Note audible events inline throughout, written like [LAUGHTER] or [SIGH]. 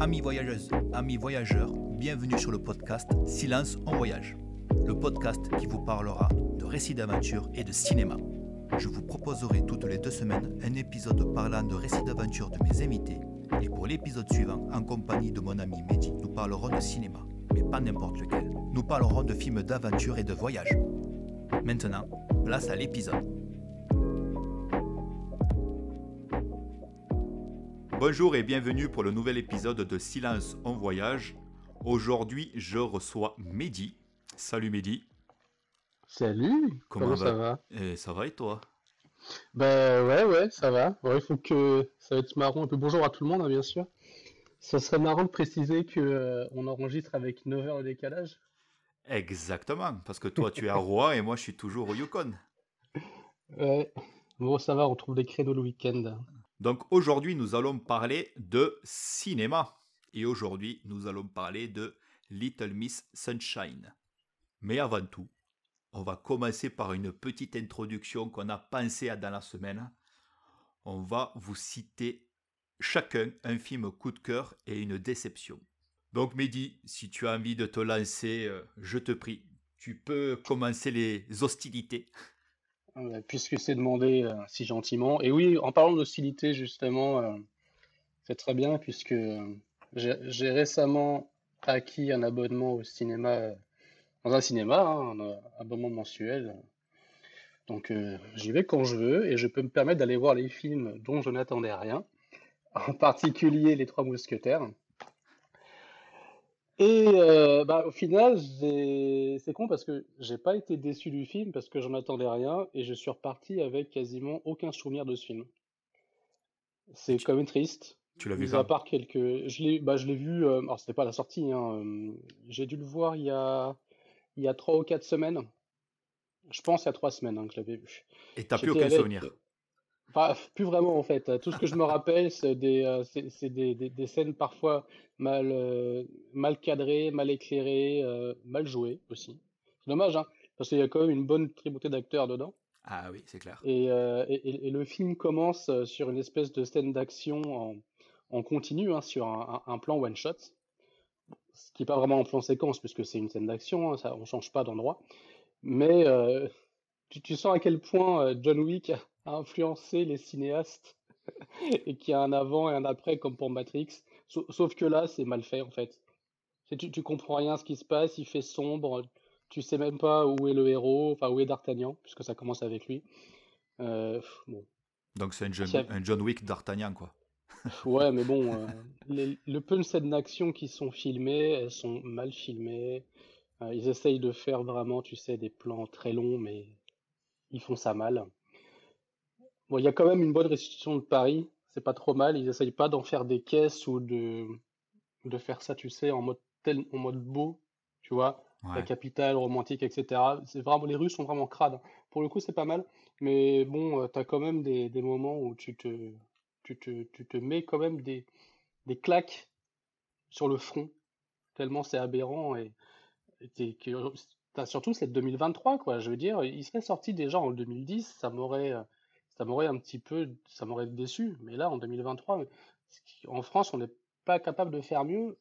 Amis voyageuses, amis voyageurs, bienvenue sur le podcast Silence en voyage, le podcast qui vous parlera de récits d'aventure et de cinéma. Je vous proposerai toutes les deux semaines un épisode parlant de récits d'aventure de mes invités et pour l'épisode suivant, en compagnie de mon ami Mehdi, nous parlerons de cinéma, mais pas n'importe lequel. Nous parlerons de films d'aventure et de voyage. Maintenant, place à l'épisode. Bonjour et bienvenue pour le nouvel épisode de Silence en voyage. Aujourd'hui, je reçois Mehdi. Salut Mehdi. Salut, comment, ça va? Et ça va et toi? Bah ouais, ouais, ça va. Il faut que ça va être marrant un peu. Bonjour à tout le monde, hein, bien sûr. Ça serait marrant de préciser que euh, on enregistre avec 9 heures de décalage. Exactement, parce que toi tu es à Rouen et moi je suis toujours au Yukon. [LAUGHS] Ouais, bon ça va, on trouve des créneaux le week-end. Donc aujourd'hui, nous allons parler de cinéma. Et aujourd'hui, nous allons parler de Little Miss Sunshine. Mais avant tout, on va commencer par une petite introduction qu'on a pensé à dans la semaine. On va vous citer chacun un film coup de cœur et une déception. Donc Mehdi, si tu as envie de te lancer, euh, je te prie, tu peux commencer les hostilités. Euh, puisque c'est demandé euh, si gentiment. Et oui, en parlant d'hostilité, justement, euh, c'est très bien, puisque j'ai récemment acquis un abonnement au cinéma, dans un cinéma, hein, un abonnement mensuel. Donc j'y vais quand je veux, et je peux me permettre d'aller voir les films dont je n'attendais rien, en particulier Les Trois Mousquetaires. Et euh, bah, au final, c'est con parce que j'ai pas été déçu du film parce que j'en attendais rien et je suis reparti avec quasiment aucun souvenir de ce film. C'est quand même triste. Tu l'as vu à part quelques, je l'ai, bah, je l'ai vu. Euh... Alors c'était pas la sortie. Hein, euh, J'ai dû le voir il y a il y a trois ou quatre semaines. Je pense il y a trois semaines hein, que je l'avais vu. Et t'as plus aucun souvenir? Enfin, plus vraiment en fait. Tout ce que je me rappelle, c'est des, euh, c'est, des, des, des, scènes parfois mal, euh, mal cadrées, mal éclairées, euh, mal jouées aussi. C'est dommage, hein, parce qu'il y a quand même une bonne tribouté d'acteurs dedans. Ah oui, c'est clair. Et, et, et, le film commence sur une espèce de scène d'action en, en continu, hein, sur un, un, plan one shot, ce qui est pas vraiment un plan séquence puisque c'est une scène d'action, hein, ça, on change pas d'endroit. Mais tu, tu, sens à quel point John Wick influencer les cinéastes [LAUGHS] et qu'il y a un avant et un après comme pour Matrix. Sauf que là, c'est mal fait en fait. Tu, tu comprends rien ce qui se passe, il fait sombre, tu sais même pas où est le héros, enfin où est D'Artagnan, puisque ça commence avec lui. Euh, bon. Donc c'est un, un, John Wick D'Artagnan quoi. [LAUGHS] ouais, mais bon, [LAUGHS] euh, les, le peu de scènes d'action qui sont filmées, elles sont mal filmées. Euh, ils essayent de faire vraiment, tu sais, des plans très longs, mais ils font ça mal. Bon, il y a quand même une bonne restitution de Paris, c'est pas trop mal. Ils essayent pas d'en faire des caisses ou de, de faire ça, tu sais, en mode, tel, en mode beau, tu vois, la capitale romantique, etc. C'est vraiment, les rues sont vraiment crades. Pour le coup, c'est pas mal, mais bon, euh, tu as quand même des, des moments où tu te, tu te, tu te mets quand même des, des claques sur le front, tellement c'est aberrant et, et surtout cette 2023, quoi. Je veux dire, il serait sorti déjà en 2010, ça m'aurait euh, ça m'aurait un petit peu, ça m'aurait déçu. Mais là, en 2023, en France, on n'est pas capable de faire mieux.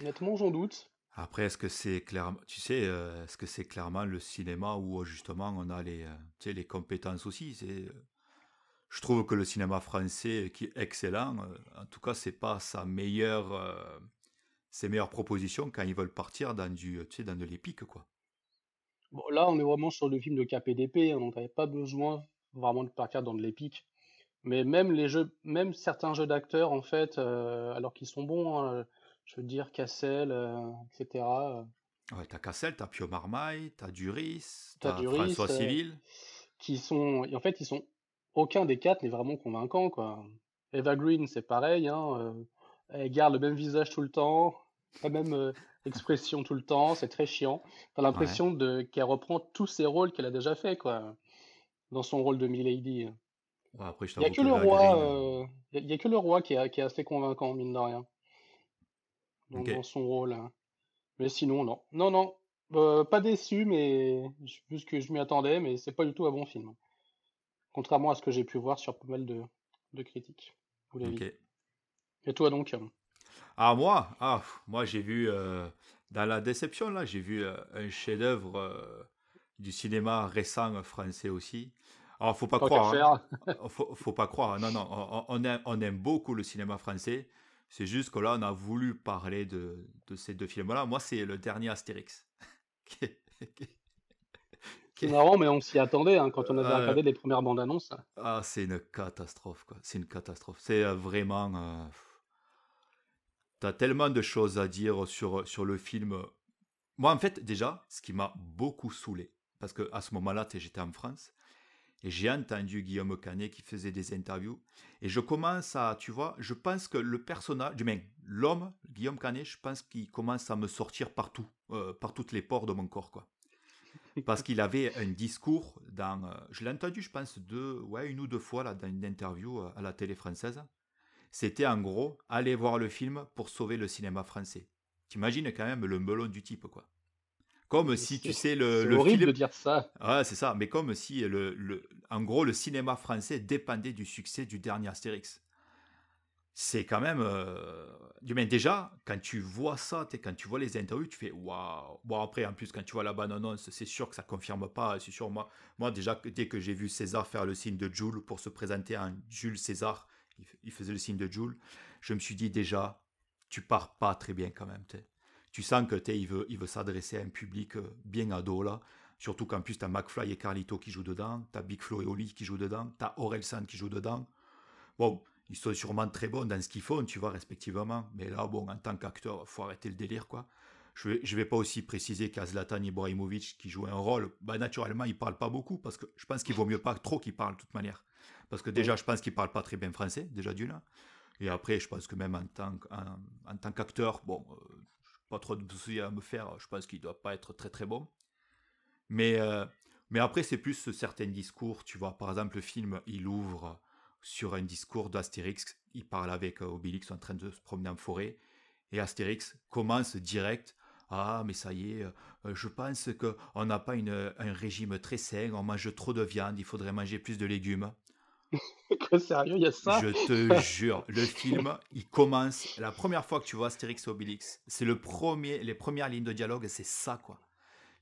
Honnêtement, j'en doute. Après, est-ce que c'est clairement, tu sais, euh, est-ce que c'est clairement le cinéma où justement on a les, euh, tu sais, les compétences aussi? C'est, euh, je trouve que le cinéma français qui est excellent. en tout cas, c'est pas sa meilleure, ses meilleures propositions quand ils veulent partir dans du, tu sais, dans de l'épique, quoi. Bon, là, on est vraiment sur le film de KPDP, hein, donc on n'avait pas besoin vraiment de partir dans de l'épique. Mais même les jeux, même certains jeux d'acteurs, en fait, euh, alors qu'ils sont bons, hein, je veux dire Cassel, euh, etc. Euh. Ouais, t'as Cassel, t'as Pio Marmaille, t'as Duris, t'as François Civil. qui sont, en fait, ils sont, aucun des quatre n'est vraiment convaincant, quoi. Eva Green, c'est pareil, hein, elle garde le même visage tout le temps, la même expression tout le temps, c'est très chiant. T'as l'impression de qu'elle reprend tous ses rôles qu'elle a déjà fait, quoi dans son rôle de Milady. il n'y a que le roi, euh, il y a que le roi qui est, qui est assez convaincant mine de rien. Dans son rôle. Hein. Mais sinon non, non non, euh, pas déçu mais plus que je m'y attendais, mais c'est pas du tout un bon film. Contrairement à ce que j'ai pu voir sur pas mal de, de critiques. Ok. Et toi donc? Ah moi, ah, moi j'ai vu euh, dans la déception là, j'ai vu euh, un chef-d'œuvre euh, du cinéma récent français aussi. Alors faut pas croire, hein. [LAUGHS] faut, faut, pas croire. Non non, on, aime, on, aime, beaucoup le cinéma français. C'est juste que là on a voulu parler de, de ces deux films là. Moi c'est le dernier Astérix. [LAUGHS] C'est marrant, mais on s'y attendait hein, quand on avait regardé les premières bandes annonces. Ah, c'est une catastrophe, quoi. C'est une catastrophe. C'est vraiment. Euh, T'as tellement de choses à dire sur, sur le film. Moi, en fait, déjà, ce qui m'a beaucoup saoulé, parce que à ce moment-là, j'étais en France, et j'ai entendu Guillaume Canet qui faisait des interviews, et je commence à, tu vois, je pense que le personnage, l'homme, Guillaume Canet, je pense qu'il commence à me sortir partout, euh, par toutes les pores de mon corps, quoi. Parce qu'il avait un discours dans, euh, je l'ai entendu, je pense, deux, ouais, une ou deux fois là, dans une interview euh, à la télé française, c'était en gros aller voir le film pour sauver le cinéma français. T'imagines quand même le melon du type, quoi. Comme si, tu sais, le, le horrible de dire ça. Ah, c'est ça, mais comme si, le, le, en gros, le cinéma français dépendait du succès du dernier Astérix. C'est quand même. Euh... Mais déjà, quand tu vois ça, quand tu vois les interviews, tu fais waouh. Bon, après, en plus, quand tu vois la bande-annonce, c'est sûr que ça confirme pas. C'est sûr, moi, moi déjà, dès que j'ai vu César faire le signe de Jules pour se présenter en Jules César, il faisait le signe de Jules. Je me suis dit déjà, tu pars pas très bien quand même. Tu sens que il veut, il veut s'adresser à un public euh, bien ado là. Surtout qu'en plus, tu as McFly et Carlito qui jouent dedans, tu as Big Flo et Oli qui jouent dedans, tu as Orelsan qui joue dedans. Bon, ils sont sûrement très bons dans ce qu'ils font, tu vois, respectivement. Mais là, bon, en tant qu'acteur, faut arrêter le délire, quoi. Je vais, je vais pas aussi préciser qu'à Zlatan Ibrahimovic qui joue un rôle, bah, naturellement, il parle pas beaucoup parce que je pense qu'il vaut mieux pas trop qu'il parle de toute manière. Parce que déjà, je pense qu'il parle pas très bien français, déjà d'une. Et après, je pense que même en tant, en, tant qu'acteur, bon, euh, pas trop de soucis à me faire, je pense qu'il doit pas être très très bon. Mais, euh, mais après, c'est plus certains discours, tu vois. Par exemple, le film, il ouvre sur un discours d'Astérix. Il parle avec euh, Obélix en train de se promener en forêt. Et Astérix commence direct. Ah, mais ça y est, je pense qu'on n'a pas une, un régime très sain, on mange trop de viande, il faudrait manger plus de légumes. [LAUGHS] sérieux, il y a ça Je te [LAUGHS] jure, le film, il commence. La première fois que tu vois Astérix et Obélix, c'est le premier, les premières lignes de dialogue, c'est ça, quoi.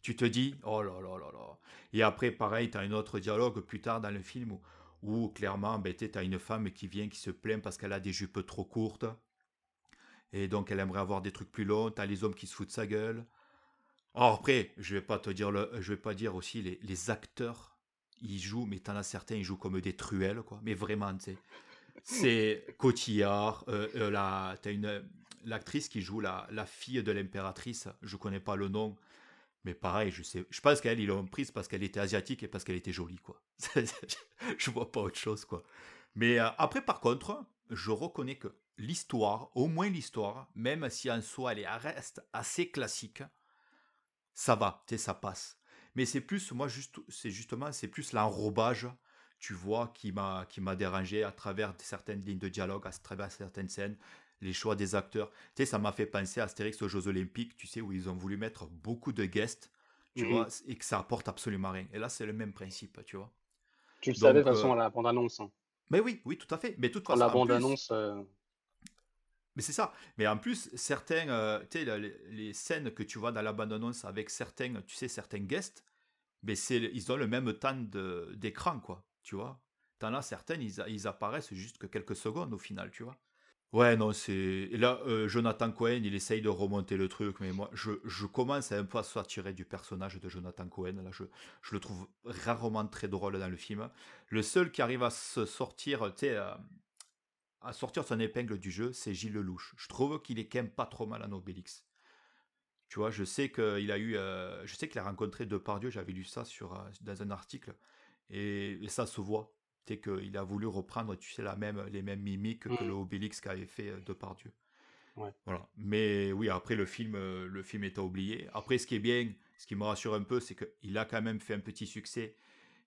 Tu te dis, oh là là là là. Et après, pareil, tu as un autre dialogue plus tard dans le film où, clairement, ben, tu as une femme qui vient, qui se plaint parce qu'elle a des jupes trop courtes. Et donc, elle aimerait avoir des trucs plus longs. Tu as les hommes qui se foutent de sa gueule. Or, après, je vais pas te dire, le, je vais pas dire aussi les, les acteurs ils jouent, mais t'en as certains, ils jouent comme des truelles, quoi. Mais vraiment, tu sais. C'est Cotillard, euh, euh, t'as une, l'actrice qui joue la, la fille de l'impératrice, je connais pas le nom, mais pareil, je sais, je pense qu'elle, ils l'ont prise parce qu'elle était asiatique et parce qu'elle était jolie, quoi. [LAUGHS] je vois pas autre chose, quoi. Mais euh, après, par contre, je reconnais que l'histoire, au moins l'histoire, même si en soi elle reste assez classique, ça va, tu sais, ça passe. Mais c'est plus, moi, juste, c'est justement, c'est plus l'enrobage, tu vois, qui m'a, qui m'a dérangé à travers certaines lignes de dialogue, à travers certaines scènes, les choix des acteurs. Tu sais, ça m'a fait penser à Astérix aux Jeux Olympiques, tu sais, où ils ont voulu mettre beaucoup de guests, tu mmh vois, et que ça apporte absolument rien. Et là, c'est le même principe, tu vois. Tu le savais de toute façon à la bande-annonce. Hein. Mais oui, oui, tout à fait. Mais toute façon, la bande-annonce. Euh, mais c'est ça. Mais en plus, certains, euh, tu sais, les, scènes que tu vois dans la avec certains, tu sais, certains guests, mais c'est, ils ont le même temps d'écran, quoi. Tu vois? T'en as certaines, ils, apparaissent juste que quelques secondes au final, tu vois? Ouais, non, c'est. Et là, euh, Jonathan Cohen, il essaye de remonter le truc, mais moi, je, commence à un peu à s'attirer du personnage de Jonathan Cohen. Là, je, je, le trouve rarement très drôle dans le film. Le seul qui arrive à se sortir, tu sais, à sortir son épingle du jeu, c'est Gilles Lelouch. Je trouve qu'il est quand même pas trop mal en Obélix. Tu vois, je sais qu'il a eu, euh, je sais qu'il a rencontré Depardieu, j'avais lu ça sur, euh, dans un article, et, ça se voit. C'est qu'il a voulu reprendre, tu sais, la même, les mêmes mimiques que mmh. le Obélix qu'avait fait euh, Depardieu. Ouais. Voilà. Mais oui, après le film, le film est à oublier. Après, ce qui est bien, ce qui me rassure un peu, c'est qu'il a quand même fait un petit succès,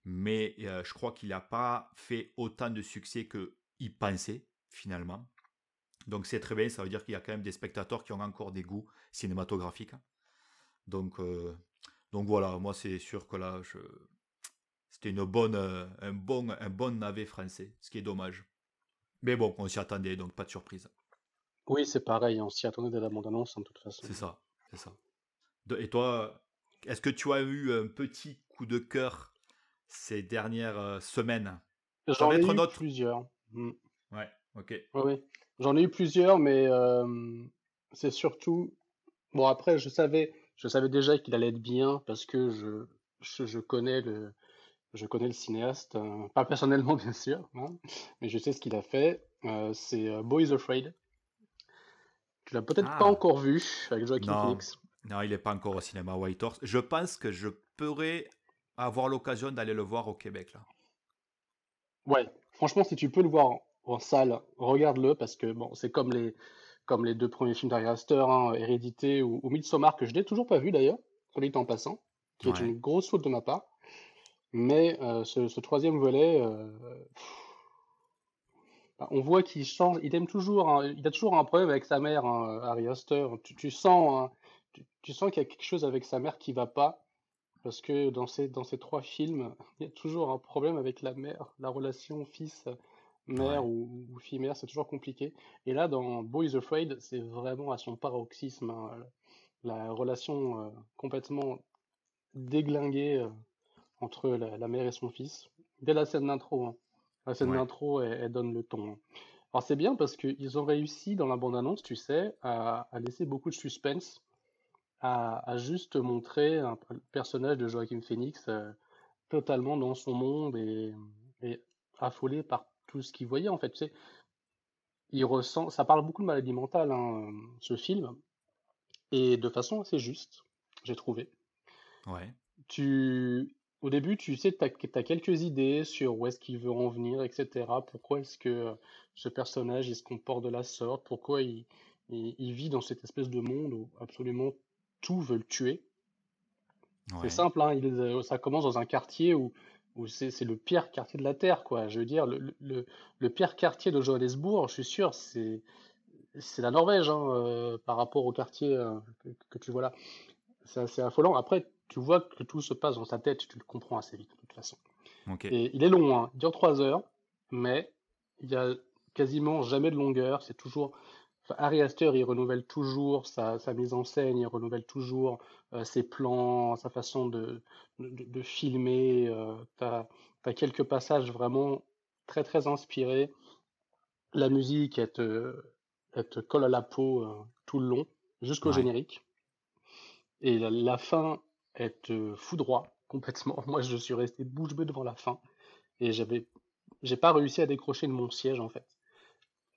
mais je crois qu'il n'a pas fait autant de succès qu'il pensait finalement. Donc c'est très bien, ça veut dire qu'il y a quand même des spectateurs qui ont encore des goûts cinématographiques. Donc, euh, donc voilà, moi c'est sûr que là, je... c'était une bonne, euh, un, bon, un bon navet français, ce qui est dommage. Mais bon, on s'y attendait, donc pas de surprise. Oui, c'est pareil, on s'y attendait dès la bande-annonce, en toute façon. C'est ça, c'est ça. Et toi, est-ce que tu as eu un petit coup de cœur ces dernières euh, semaines? J'en ai eu plusieurs. Mm. Ouais, ok. Oui, J'en ai eu plusieurs, mais c'est surtout. Bon, après, je savais, je savais déjà qu'il allait être bien parce que je, je, connais le, je connais le cinéaste, euh, pas personnellement [LAUGHS] bien sûr, hein, mais je sais ce qu'il a fait. Euh, c'est Boys Afraid. Tu l'as peut-être pas ah. encore vu avec Joaquin Phoenix. Non, il n'est pas encore au cinéma White Horse. Je pense que je pourrais avoir l'occasion d'aller le voir au Québec. Là. Ouais, franchement, si tu peux le voir en, salle, regarde-le parce que bon, c'est comme les, comme les deux premiers films d'Ari Aster, hein, Hérédité ou, ou, Midsommar, que je n'ai toujours pas vu d'ailleurs, est en passant, qui est une grosse faute de ma part. Mais euh, ce, troisième volet, euh, bah, on voit qu'il change, il aime toujours, il a toujours un problème avec sa mère, hein, Harry Aster. Tu, sens, hein, tu, sens qu'il y a quelque chose avec sa mère qui va pas. Parce que dans ces, dans ces trois films, [LAUGHS] il y a toujours un problème avec la mère, la relation fils-mère ou, fille-mère, c'est toujours compliqué. Et là, dans Boys Afraid, c'est vraiment à son paroxysme. Hein, la relation euh, complètement déglinguée euh, entre la, mère et son fils. Dès la scène d'intro. Hein. La scène d'intro, elle, donne le ton. Hein. Alors c'est bien parce qu'ils ont réussi dans la bande-annonce, tu sais, à, laisser beaucoup de suspense à, juste montrer un, le personnage de Joachim Phoenix euh, totalement dans son monde et, affolé par tout ce qu'il voyait en fait. Tu sais, il ressent, ça parle beaucoup de maladie mentale, hein, ce film, et de façon assez juste, j'ai trouvé. Ouais. Tu, au début, tu sais, tu as, quelques idées sur où est-ce qu'il veut en venir, etc. Pourquoi est-ce que ce personnage il se comporte de la sorte, pourquoi il, il vit dans cette espèce de monde où absolument tout veut le tuer? C'est simple, hein, il, ça commence dans un quartier où, où c'est le pire quartier de la Terre, quoi. Je veux dire, le, le, le pire quartier de Johannesburg, je suis sûr, c'est c'est la Norvège hein, euh, par rapport au quartier euh, que, tu vois là. C'est assez affolant. Après, tu vois que tout se passe dans sa tête, tu le comprends assez vite de toute façon. Et il est long, hein, il dure 3 heures, mais il y a quasiment jamais de longueur. C'est toujours Harry Astor, il renouvelle toujours sa, mise en scène, il renouvelle toujours euh, ses plans, sa façon de, de, filmer. Euh, tu as, quelques passages vraiment très très inspirés. La musique, elle te, colle à la peau euh, tout le long, jusqu'au générique. Et la, fin, elle te foudroie complètement. [LAUGHS] Moi, je suis resté bouche bée devant la fin. Et j'avais, j'ai pas réussi à décrocher de mon siège en fait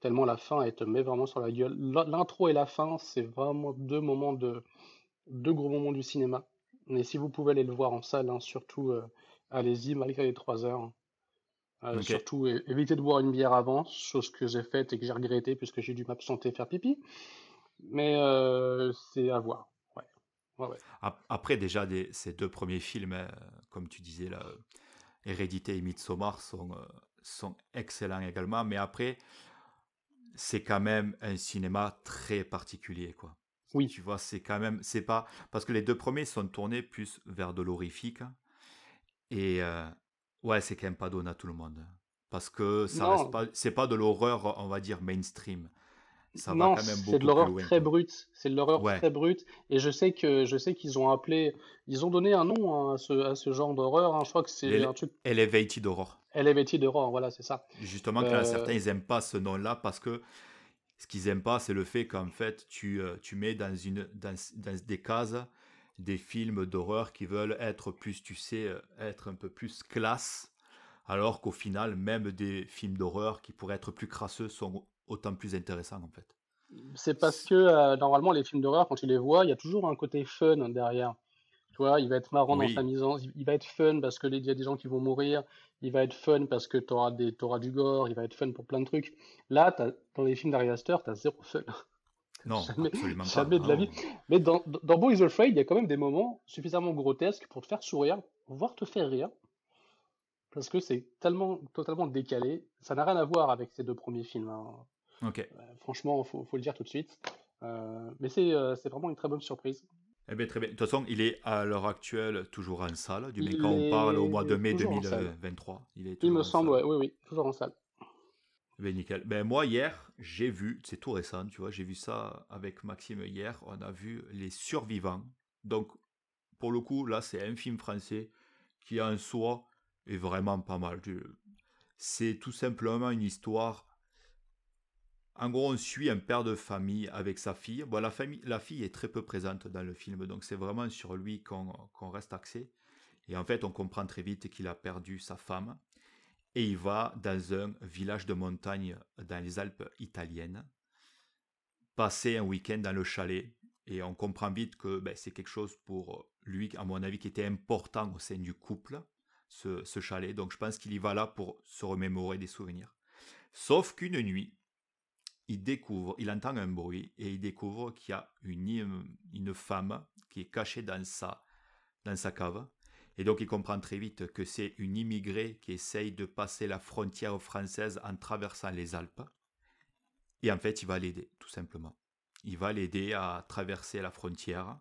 tellement la fin, elle te met vraiment sur la gueule. L'intro et la fin, c'est vraiment deux moments de deux gros moments du cinéma. Mais si vous pouvez aller le voir en salle, hein, surtout euh, allez-y malgré les trois heures. Hein. Euh, surtout évitez de boire une bière avant, chose que j'ai faite et que j'ai regretté puisque j'ai dû m'absenter faire pipi. Mais euh, c'est à voir. Après déjà ces deux premiers films, comme tu disais là, Hérédité et Midsommar sont, sont excellents également. Mais après, c'est quand même un cinéma très particulier, quoi. Oui. Tu vois, c'est quand même, c'est pas parce que les deux premiers sont tournés plus vers de l'horrifique et euh, ouais, c'est quand même pas donné à tout le monde parce que ça reste pas, c'est pas de l'horreur, on va dire mainstream. Ça non, va quand même beaucoup c'est de l'horreur très brute. C'est de l'horreur très brute. Et je sais que je sais qu'ils ont appelé, ils ont donné un nom hein, à, ce, à, ce, genre d'horreur. Hein. Je crois que c'est un truc. Elevated Horror. Elevated Horror, voilà, c'est ça. Justement, euh... certains ils aiment pas ce nom-là parce que ce qu'ils aiment pas, c'est le fait qu'en fait tu, euh, tu mets dans une dans, dans des cases des films d'horreur qui veulent être plus, tu sais, euh, être un peu plus classe, alors qu'au final, même des films d'horreur qui pourraient être plus crasseux sont autant plus intéressant en fait. C'est parce que euh, normalement les films d'horreur quand tu les vois, il y a toujours un côté fun derrière. Tu vois, il va être marrant dans sa mise en il va être fun parce que il y a des gens qui vont mourir, il va être fun parce que tu auras auras du gore, il va être fun pour plein de trucs. Là, dans les films d'Ari Aster, tu as zéro fun. Non, [LAUGHS] jamais, absolument jamais de la vie. Mais dans, dans Boys Afraid, il y a quand même des moments suffisamment grotesques pour te faire sourire, voire te faire rire parce que c'est tellement totalement décalé. Ça n'a rien à voir avec ces deux premiers films. Hein. Euh, franchement, il faut, le dire tout de suite. Euh, mais euh, c'est vraiment une très bonne surprise. Eh bien, très bien. De toute façon, il est à l'heure actuelle toujours en salle. Du coup, quand on parle au mois de mai 2023, il est Il me semble, oui, oui, toujours en salle. Ben nickel. Ben moi hier, j'ai vu, c'est tout récent, tu vois, j'ai vu ça avec Maxime hier, on a vu Les Survivants. Donc pour le coup, là c'est un film français qui en soi est vraiment pas mal. C'est tout simplement une histoire. En gros, on suit un père de famille avec sa fille. Bon, la, famille, la fille est très peu présente dans le film, donc c'est vraiment sur lui qu'on reste axé. Et en fait, on comprend très vite qu'il a perdu sa femme et il va dans un village de montagne dans les Alpes italiennes, passer un week-end dans le chalet. Et on comprend vite que ben, c'est quelque chose pour lui, à mon avis, qui était important au sein du couple, ce, chalet. Donc je pense qu'il y va là pour se remémorer des souvenirs. Sauf qu'une nuit, il découvre, il entend un bruit et il découvre qu'il y a une, une femme qui est cachée dans sa, dans sa cave et donc il comprend très vite que c'est une immigrée qui essaye de passer la frontière française en traversant les Alpes. Et en fait, il va l'aider, tout simplement. Il va l'aider à traverser la frontière.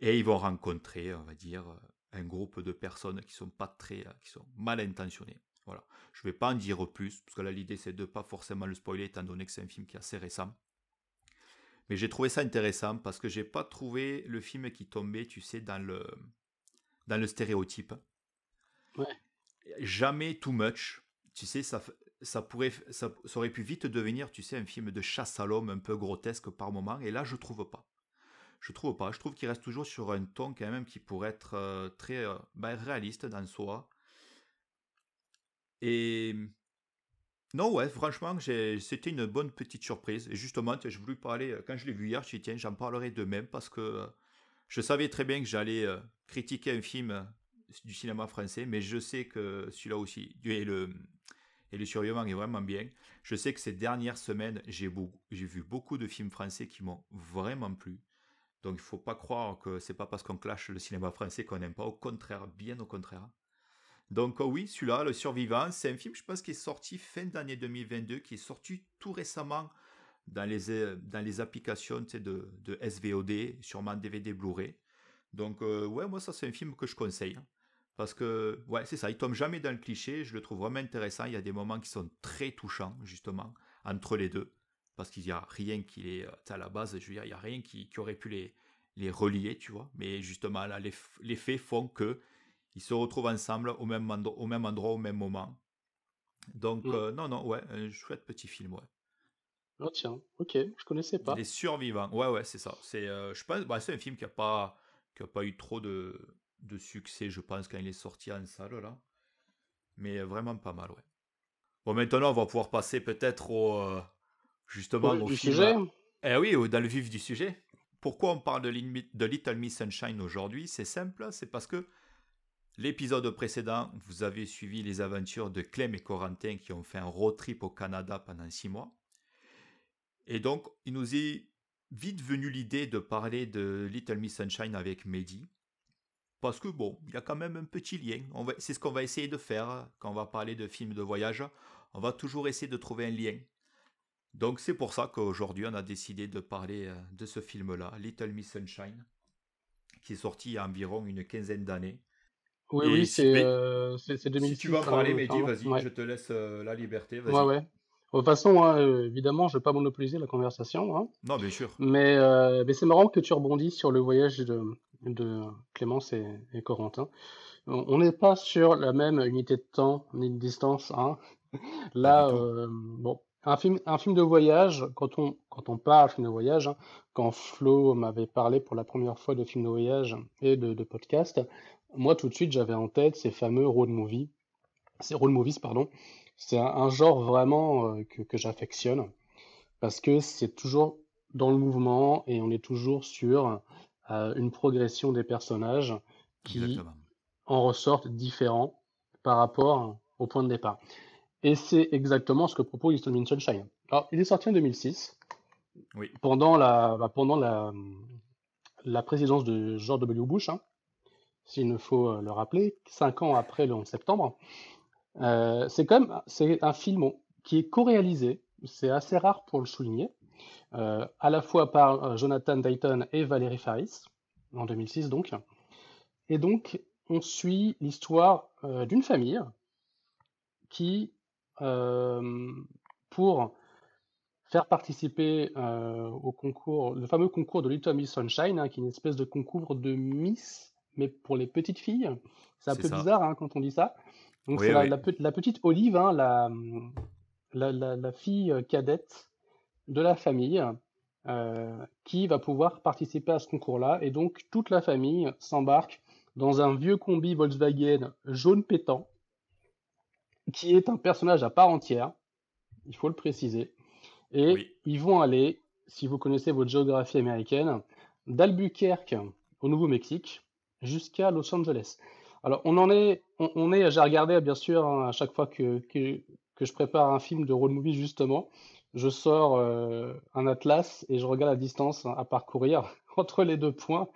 Et ils vont rencontrer, on va dire, un groupe de personnes qui sont pas très, qui sont mal intentionnées. Voilà. Je ne vais pas en dire plus, parce que là, l'idée, c'est de pas forcément le spoiler, étant donné que c'est un film qui est assez récent. Mais j'ai trouvé ça intéressant parce que j'ai pas trouvé le film qui tombait, tu sais, dans le, dans le stéréotype. Jamais too much. Tu sais, ça, ça, pourrait, ça, aurait pu vite devenir, tu sais, un film de chasse à l'homme un peu grotesque par moment. Et là, je trouve pas. Je trouve pas. Je trouve qu'il reste toujours sur un ton quand même qui pourrait être euh, très euh, ben, réaliste dans soi. Et non, ouais, franchement, c'était une bonne petite surprise. Et justement, je voulais parler, quand je l'ai vu hier, je suis tiens, j'en parlerai de même parce que je savais très bien que j'allais euh, critiquer un film euh, du cinéma français, mais je sais que celui-là aussi, et le, et le survivant est vraiment bien. Je sais que ces dernières semaines, j'ai vu beaucoup de films français qui m'ont vraiment plu. Donc il ne faut pas croire que c'est pas parce qu'on clash le cinéma français qu'on n'aime pas. Au contraire, bien au contraire. Donc euh, oui, celui-là, Le Survivant, c'est un film, je pense, qui est sorti fin d'année 2022, qui est sorti tout récemment dans les, euh, dans les applications de, de SVOD, sûrement DVD Blu-ray. Donc, euh, ouais, moi, ça, c'est un film que je conseille. Hein. parce que, ouais, c'est ça, il tombe jamais dans le cliché. Je le trouve vraiment intéressant. Il y a des moments qui sont très touchants, justement, entre les deux. Parce qu'il n'y a rien qui est, euh, à la base, je veux dire, il n'y a rien qui, aurait pu les, les relier, tu vois. Mais justement, là, les, les faits font que ils se retrouvent ensemble au même, au même endroit, au même moment. Donc, mm. non, non, ouais, un chouette petit film, ouais. Oh tiens, ok, je connaissais pas. Les survivants, ouais, ouais, c'est ça. C'est, euh, je pense, bah, c'est un film qui a pas, qui a pas eu trop de, de succès, je pense, quand il est sorti en salle là. Mais vraiment pas mal, ouais. Bon, maintenant, on va pouvoir passer peut-être au, euh, justement, au, sujet. Eh oui, dans le vif du sujet. Pourquoi on parle de, de Little Miss Sunshine aujourd'hui? C'est simple, c'est parce que l'épisode précédent, vous avez suivi les aventures de Clem et Corentin qui ont fait un road trip au Canada pendant six mois. Et donc, il nous est vite venu l'idée de parler de Little Miss Sunshine avec Mehdi. Parce que bon, il y a quand même un petit lien. C'est ce qu'on va essayer de faire quand on va parler de films de voyage. On va toujours essayer de trouver un lien. Donc c'est pour ça qu'aujourd'hui on a décidé de parler euh, de ce film-là, Little Miss Sunshine, qui est sorti il y a environ une quinzaine d'années. Oui, oui, c'est 2006. Si tu vas parler, hein, Mehdi, vas-y, je te laisse euh, la liberté. Ouais, ouais. De toute façon, hein, euh, évidemment, je ne vais pas monopoliser la conversation. Hein. Non, bien sûr. Mais, euh, mais c'est marrant que tu rebondis sur le voyage de, de Clémence et, et Corentin. On n'est pas sur la même unité de temps ni de distance. Hein. Là, euh, bon, un film, un film de voyage, quand on, quand on parle de film de voyage, quand Flo m'avait parlé pour la première fois de film de voyage et de, de podcast, moi tout de suite j'avais en tête ces fameux road movies, ces road movies, pardon, c'est un, genre vraiment euh, que, que j'affectionne parce que c'est toujours dans le mouvement et on est toujours sur euh, une progression des personnages qui en ressortent différents par rapport au point de départ. Et c'est exactement ce que propose Little Sunshine. Alors, il est sorti en 2006, oui. pendant la, bah, pendant la, la présidence de George W. Bush, hein, s'il ne faut euh, le rappeler, cinq ans après le 11 septembre. Euh, c'est un film qui est co-réalisé, c'est assez rare pour le souligner, euh, à la fois par Jonathan Dayton et Valérie Faris, en 2006 donc. Et donc, on suit l'histoire d'une famille qui, pour faire participer au concours, le fameux concours de Little Miss Sunshine, hein, qui est une espèce de concours de Miss, mais pour les petites filles. C'est un peu bizarre hein, quand on dit ça. Donc c'est la, petite Olive, hein, la, la, fille cadette de la famille, euh, qui va pouvoir participer à ce concours-là. Et donc toute la famille s'embarque dans un vieux combi Volkswagen jaune pétant, qui est un personnage à part entière, il faut le préciser. Et ils vont aller, si vous connaissez votre géographie américaine, d'Albuquerque au Nouveau-Mexique jusqu'à Los Angeles. Alors, on en est, on, est, j'ai regardé bien sûr hein, à chaque fois que, que, je prépare un film de road movie justement, je sors euh, un atlas et je regarde la distance à parcourir [LAUGHS] entre les deux points.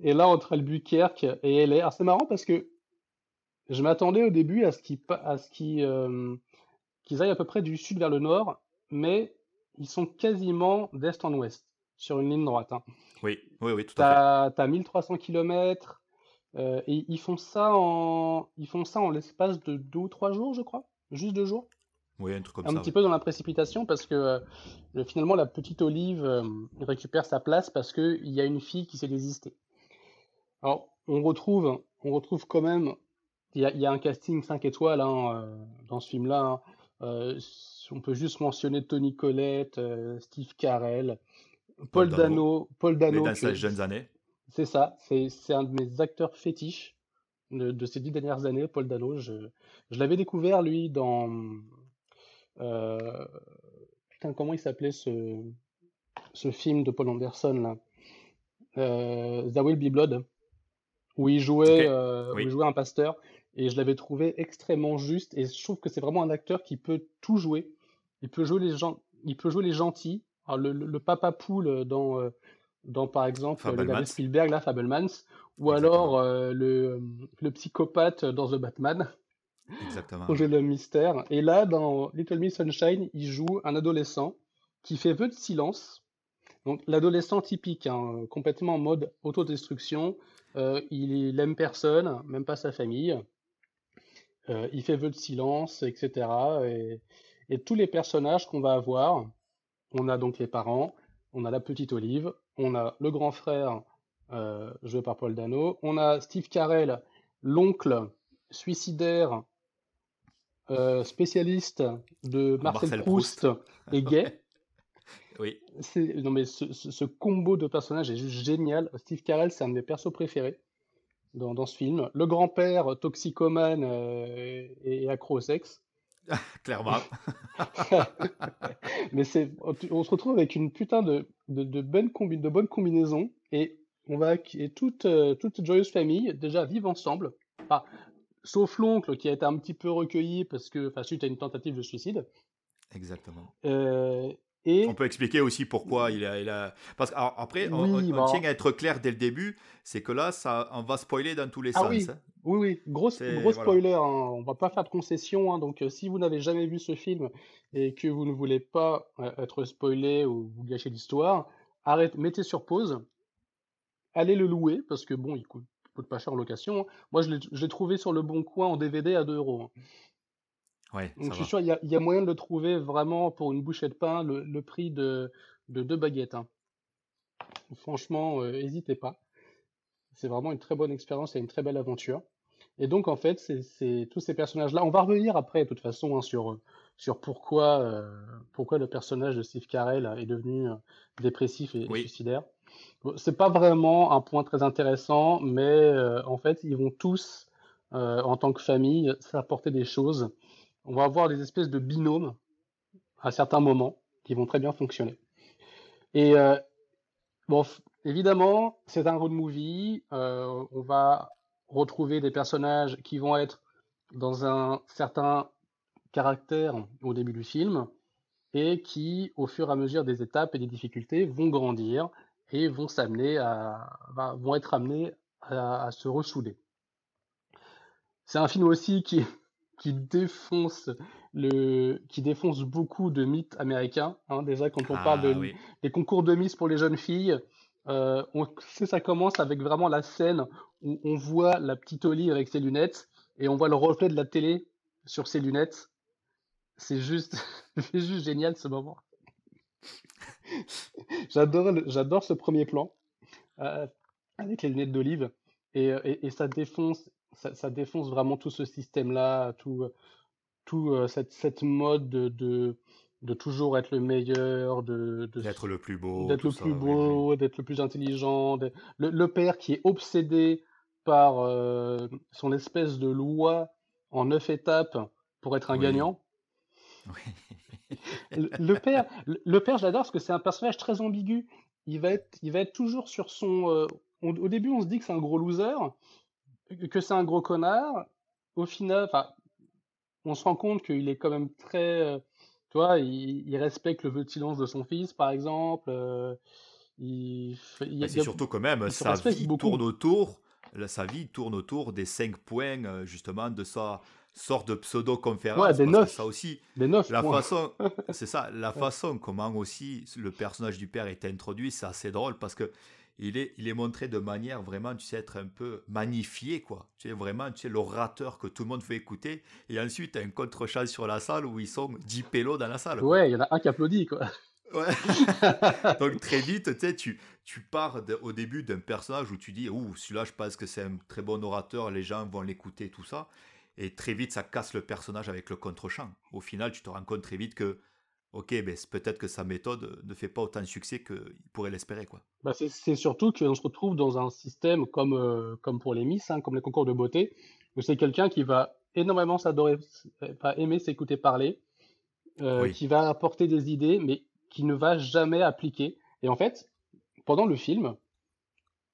Et là, entre Albuquerque et LA, c'est marrant parce que je m'attendais au début à ce qu'ils ce euh, qu'ils aillent à peu près du sud vers le nord, mais ils sont quasiment d'est en ouest, sur une ligne droite. Hein. Oui, oui, oui, tout à fait. Tu as 1300 km, et ils font ça en, ils font ça en l'espace de deux ou trois jours, je crois. Juste deux jours. Oui, un truc comme un ça. petit peu dans la précipitation parce que euh, finalement la petite Olive euh, récupère sa place parce qu'il y a une fille qui s'est désistée. Alors on retrouve, on retrouve quand même, il y a, un casting 5 étoiles hein, euh, dans ce film-là. Hein. on peut juste mentionner Tony Collette, Steve Carell, Paul, Dano, Paul Dano. dans ses jeunes années. C'est ça, c'est un de mes acteurs fétiches de, ces dix dernières années, Paul Dano. Je, je l'avais découvert lui dans euh, putain, comment il s'appelait ce, ce film de Paul Anderson là? Euh, The Will Be Blood, où il jouait, euh, où il jouait un pasteur, et je l'avais trouvé extrêmement juste, et je trouve que c'est vraiment un acteur qui peut tout jouer. Il peut jouer les gens, il peut jouer les gentils. le, le, papa poule dans, dans par exemple le Spielberg, là, Fablemans, ou alors le, le psychopathe dans The Batman. Exactement. Projet le mystère. Et là, dans Little Miss Sunshine, il joue un adolescent qui fait vœu de silence. Donc, l'adolescent typique, hein, complètement en mode autodestruction. Euh, il, aime personne, même pas sa famille. Euh, il fait vœu de silence, etc. Et, et tous les personnages qu'on va avoir, on a donc les parents, on a la petite Olive, on a le grand frère euh, joué par Paul Dano, on a Steve Carell, l'oncle suicidaire euh, spécialiste de Marcel, Proust, et [LAUGHS] gay. oui. Non mais ce, combo de personnages est juste génial. Steve Carell, c'est un de mes persos préférés dans, dans ce film. Le grand-père toxicomane euh, et, accro au sexe. [LAUGHS] Clairement. [LAUGHS] mais c'est, on se retrouve avec une putain de, de, de, bonne, combi de bonne combinaison et on va et toute, euh, toute joyeuse famille déjà vivent ensemble. Enfin, sauf l'oncle qui a été un petit peu recueilli parce que, enfin, suite à une tentative de suicide. Exactement. Euh, et... On peut expliquer aussi pourquoi il a. Il a... Parce qu'après, on, tient à être clair dès le début, c'est que là, ça, on va spoiler dans tous les ah sens. Oui. Hein. Oui, oui, gros, gros spoiler, hein. on va pas faire de concession, hein. donc euh, si vous n'avez jamais vu ce film et que vous ne voulez pas euh, être spoilé ou vous gâcher l'histoire, arrêtez, mettez sur pause, allez le louer, parce que bon, il coûte coûte pas cher en location. Hein. Moi, je l'ai trouvé sur le bon coin en DVD à 2 euros. Hein. Ouais, Donc, je suis sûr, il y, a moyen de le trouver vraiment pour une bouchée de pain, le, prix de, deux baguettes. Hein. Franchement, n'hésitez euh, pas. C'est vraiment une très bonne expérience et une très belle aventure. Et donc, en fait, c'est tous ces personnages-là. On va revenir après, de toute façon, sur, sur pourquoi, euh, pourquoi le personnage de Steve Carell est devenu euh, dépressif et suicidaire. C'est pas vraiment un point très intéressant, mais euh, en fait, ils vont tous, en tant que famille, s'apporter des choses. On va avoir des espèces de binômes à certains moments qui vont très bien fonctionner. Et euh, bon, évidemment, c'est un road movie. on va retrouver des personnages qui vont être dans un certain caractère au début du film et qui, au fur et à mesure des étapes et des difficultés, vont grandir et vont s'amener à, vont être amenés à, se ressouder. C'est un film aussi qui, qui défonce le, qui défonce beaucoup de mythes américains. Hein. déjà, quand on parle de, ah des concours de Miss pour les jeunes filles, euh, on, ça commence avec vraiment la scène où on voit la petite Ollie avec ses lunettes et on voit le reflet de la télé sur ses lunettes. C'est juste, [LAUGHS] C'est juste génial ce moment. [LAUGHS] j'adore, j'adore ce premier plan euh, avec les lunettes d'olive et, et, ça défonce, ça, ça, défonce vraiment tout ce système-là, tout, tout cette, cette mode de, de, de, toujours être le meilleur, de, d'être le plus beau, d'être le plus beau, d'être le plus intelligent, le, le, père qui est obsédé par son espèce de loi en neuf étapes pour être un gagnant. [LAUGHS] le, père, le, père, je l'adore parce que c'est un personnage très ambigu. Il va être, il va être toujours sur son. Euh, au début, on se dit que c'est un gros loser, que c'est un gros connard. Au final, on se rend compte qu'il est quand même très. Euh, tu vois, il, respecte le vœu de silence de son fils, par exemple. Euh, il, c'est surtout quand même, sa vie tourne autour. Sa vie tourne autour des cinq points, justement, de sa sorte de pseudo-conférence. Ouais, des neuf. Ça aussi, des neuf la façon, [LAUGHS] c'est ça, la façon comment aussi le personnage du père est introduit, c'est assez drôle parce que il est, il est montré de manière vraiment, tu sais, être un peu magnifié, quoi. Tu sais, vraiment, tu sais, l'orateur que tout le monde fait écouter. Et ensuite, un contre-champ sur la salle où ils sont 10 pélos dans la salle. Ouais, il y en a un qui applaudit, quoi. Ouais. [LAUGHS] Donc très vite, tu sais, tu, tu pars au début d'un personnage où tu dis, ouh, celui-là, je pense que c'est un très bon orateur, les gens vont l'écouter, tout ça. Et très vite, ça casse le personnage avec le contre-champ. Au final, tu te rends compte très vite que, ok, ben, peut-être que sa méthode ne fait pas autant de succès qu'il pourrait l'espérer. quoi. Bah c'est surtout qu'on se retrouve dans un système comme, euh, comme pour les Miss, hein, comme les concours de beauté, où c'est quelqu'un qui va énormément s'adorer, va aimer s'écouter parler, euh, qui va apporter des idées, mais qui ne va jamais appliquer. Et en fait, pendant le film,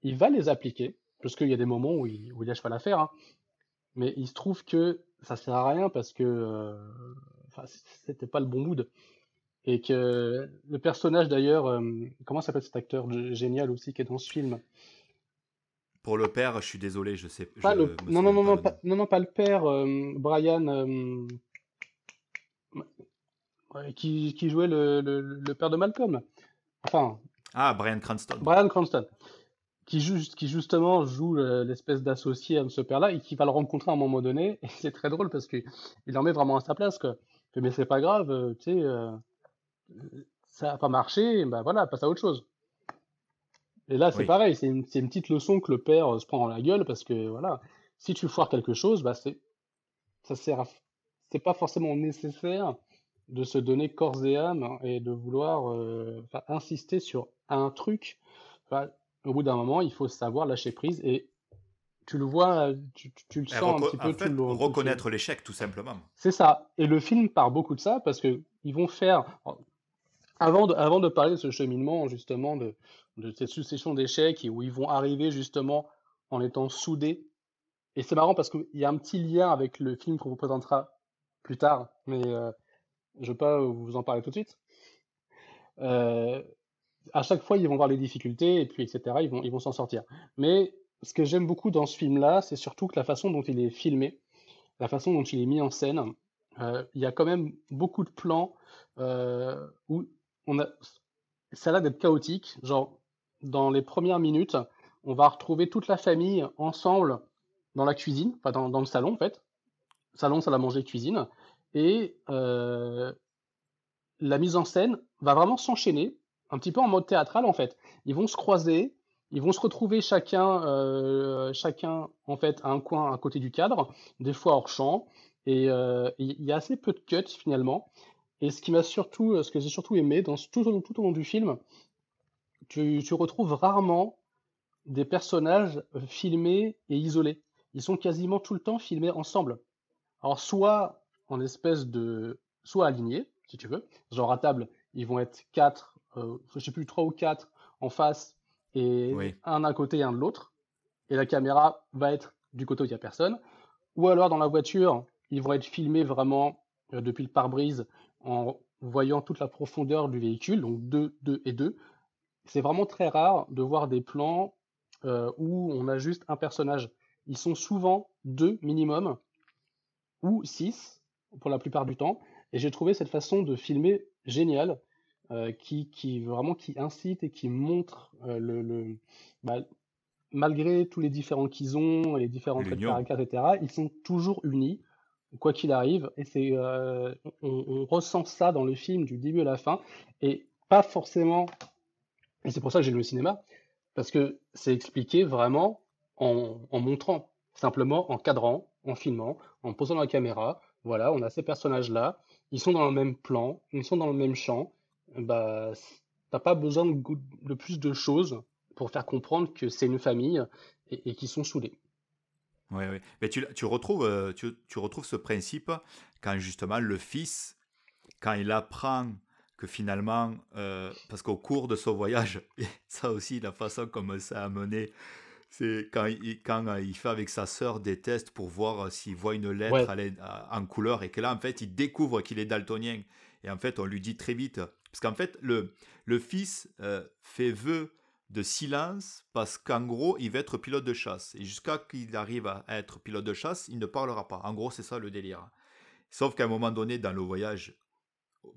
il va les appliquer, parce qu'il y a des moments où il, où il lâche pas l'affaire, hein, mais il se trouve que ça sert à rien parce que euh, c'était pas le bon mood. Et que le personnage d'ailleurs, euh, comment s'appelle cet acteur génial aussi qui est dans ce film? Pour le père, je suis désolé, je sais pas. Le... Non, non, non, non, pas, non, non, pas le père, euh, Brian, qui, qui, jouait le, le, le, père de Malcolm. Enfin. Ah, Brian Cranston. Brian Cranston qui, juste, qui justement joue l'espèce d'associé à ce père-là et qui va le rencontrer à un moment donné. [LAUGHS] Et c'est très drôle parce qu'il en met vraiment à sa place. Quoi. Mais c'est pas grave, euh, tu sais, euh, ça n'a pas marché, ben voilà, passe à autre chose. Et là, c'est pareil, c'est une, une, petite leçon que le père euh, se prend dans la gueule parce que voilà, si tu foires quelque chose, bah c'est ça sert c'est pas forcément nécessaire de se donner corps et âme et de vouloir insister sur un truc au bout d'un moment, il faut savoir lâcher prise et tu le vois, tu, le sens un petit peu. tout le, reconnaître l'échec, tout simplement. C'est ça. Et le film part beaucoup de ça parce que ils vont faire. Avant de, parler de ce cheminement, justement, de, de cette succession d'échecs où ils vont arriver justement en étant soudés. Et c'est marrant parce qu'il y a un petit lien avec le film qu'on vous présentera plus tard, mais euh, je ne vais pas vous en parler tout de suite. Euh, à chaque fois, ils vont voir les difficultés et puis etc. Ils vont, ils vont s'en sortir. Mais ce que j'aime beaucoup dans ce film-là, c'est surtout que la façon dont il est filmé, la façon dont il est mis en scène, euh, il y a quand même beaucoup de plans où on a, ça d'être chaotique. Genre, dans les premières minutes, on va retrouver toute la famille ensemble dans la cuisine, enfin dans, dans le salon en fait. Salon, salle à manger, cuisine. Et euh, la mise en scène va vraiment s'enchaîner un petit peu en mode théâtral en fait. Ils vont se croiser, ils vont se retrouver chacun, euh, chacun en fait à un coin à côté du cadre, des fois hors champ, et euh, il y a assez peu de cuts finalement. Et ce qui m'a surtout, ce que j'ai surtout aimé dans tout, tout au long du film, tu, tu retrouves rarement des personnages filmés et isolés. Ils sont quasiment tout le temps filmés ensemble. Alors soit en espèce de, soit alignés, si tu veux, genre à table, ils vont être quatre euh, je sais plus, trois ou quatre en face et un à côté et un de l'autre. Et la caméra va être du côté où il n'y a personne. Ou alors dans la voiture, ils vont être filmés vraiment euh, depuis le pare-brise en voyant toute la profondeur du véhicule, donc 2, 2 et 2. C'est vraiment très rare de voir des plans euh, où on a juste un personnage. Ils sont souvent deux minimum, ou six pour la plupart du temps. Et j'ai trouvé cette façon de filmer géniale. Euh, qui, qui vraiment qui incite et qui montre euh, le, le bah, malgré tous les différents qu'ils ont, les différents traits de caractère, etc., ils sont toujours unis quoi qu'il arrive. Et c'est, euh, on, ressent ça dans le film du début à la fin, et pas forcément. Et c'est pour ça que j'ai au cinéma, parce que c'est expliqué vraiment en, montrant, simplement en cadrant, en filmant, en posant la caméra. Voilà, on a ces personnages-là, ils sont dans le même plan, ils sont dans le même champ. Bah, t'as pas besoin de, de plus de choses pour faire comprendre que c'est une famille et, et qu'ils sont soudés. Oui, oui. Mais tu, tu retrouves, euh, tu, tu retrouves ce principe quand justement le fils, quand il apprend que finalement, euh, parce qu'au cours de ce voyage, [LAUGHS] ça aussi, la façon comme ça a mené, c'est quand, il, quand euh, il fait avec sa sœur des tests pour voir s'il voit une lettre Ouais, en couleur et que là, en fait, il découvre qu'il est daltonien. Et en fait, on lui dit très vite, parce qu'en fait, le, le fils euh, fait vœu de silence parce qu'en gros, il veut être pilote de chasse. Et jusqu'à qu'il arrive à être pilote de chasse, il ne parlera pas. En gros, c'est ça le délire. Sauf qu'à un moment donné, dans le voyage,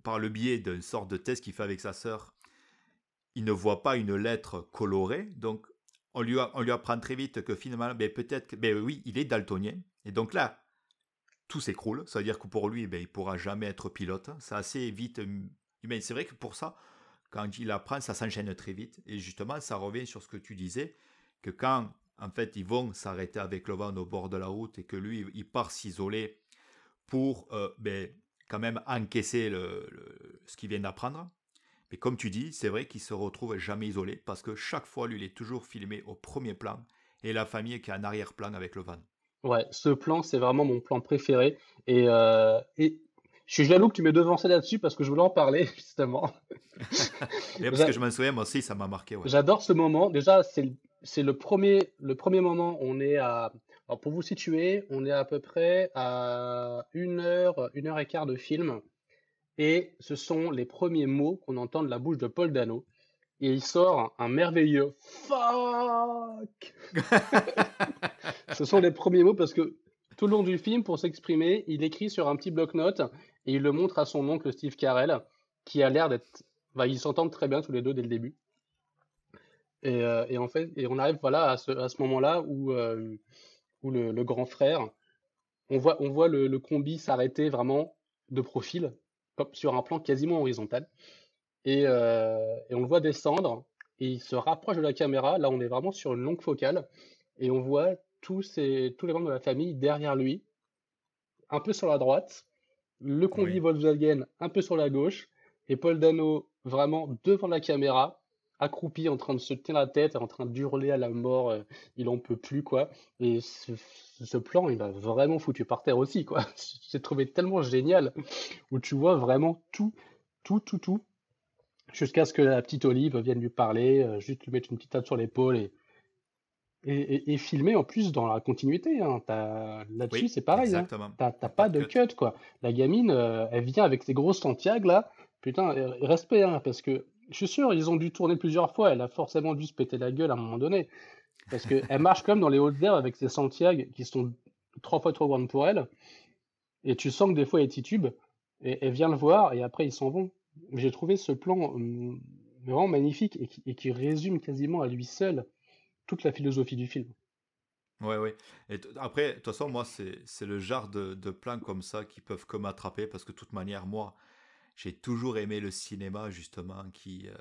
par le biais d'une sorte de test qu'il fait avec sa sœur, il ne voit pas une lettre colorée. Donc, on lui, on lui apprend très vite que finalement, ben, peut-être ben oui, il est daltonien. Et donc là, tout s'écroule. Ça veut dire que pour lui, ben, il pourra jamais être pilote. C'est assez vite. hum, Mais c'est vrai que pour ça, quand il apprend, ça s'enchaîne très vite. Et justement, ça revient sur ce que tu disais, que quand, en fait, ils vont s'arrêter avec le van au bord de la route et que lui, il part s'isoler pour euh, ben, quand même encaisser ce qu'il vient d'apprendre. Mais comme tu dis, c'est vrai qu'il se retrouve jamais isolé parce que chaque fois, lui, il est toujours filmé au premier plan et la famille qui est en arrière-plan avec le van. ouais, ce plan, c'est vraiment mon plan préféré. Et, euh, et je suis jaloux que tu m'aies devancé là-dessus parce que je voulais en parler, [LAUGHS] justement. Parce que je m'en souviens, moi aussi, ça m'a marqué. Ouais. J'adore ce moment. Déjà, c'est le, c'est le premier, le premier moment. On est à, alors pour vous situer, on est à peu près à une heure, une heure et quart de film. Et ce sont les premiers mots qu'on entend de la bouche de Paul Dano. Et il sort un merveilleux fuck. [LAUGHS] Ce sont les premiers mots parce que tout le long du film, pour s'exprimer, il écrit sur un petit bloc-notes et il le montre à son oncle Steve Carell, qui a l'air d'être. Ils s'entendent très bien tous les deux dès le début. Et, euh, en fait, on arrive voilà à ce, moment-là où, euh, où le, grand frère, on voit, on voit le, combi s'arrêter vraiment de profil, sur un plan quasiment horizontal. Et, euh, et on le voit descendre et il se rapproche de la caméra. Là, on est vraiment sur une longue focale et on voit tous ces, tous les membres de la famille derrière lui, un peu sur la droite, le combi Oui. Volkswagen un peu sur la gauche et Paul Dano vraiment devant la caméra, accroupi en train de se tenir la tête, en train d'hurler à la mort, euh, il en peut plus quoi. Et ce, ce plan, il m'a vraiment foutu par terre aussi quoi. [LAUGHS] J'ai trouvé tellement génial où tu vois vraiment tout, tout, tout, tout, jusqu'à ce que la petite Olive vienne lui parler, euh, juste lui mettre une petite tape sur l'épaule et, et, et, et filmer en plus dans la continuité. Hein. Là-dessus, Oui, c'est pareil. Hein. T'as pas de cut. cut quoi. La gamine, euh, elle vient avec ses grosses Santiago là. Putain, respect hein, parce que je suis sûr, ils ont dû tourner plusieurs fois. Elle a forcément dû se péter la gueule à un moment donné. Parce qu'elle marche comme dans les hautes herbes avec ses Santiago qui sont trois fois trop grandes pour elle. Et tu sens que des fois elle titube. Et elle vient le voir et après ils s'en vont. J'ai trouvé ce plan hum, vraiment magnifique et qui, et qui résume quasiment à lui seul toute la philosophie du film. Ouais, ouais. Et après, de toute façon, moi, c'est le genre de, de plans comme ça qui peuvent que m'attraper parce que de toute manière, moi, j'ai toujours aimé le cinéma, justement, qui, euh,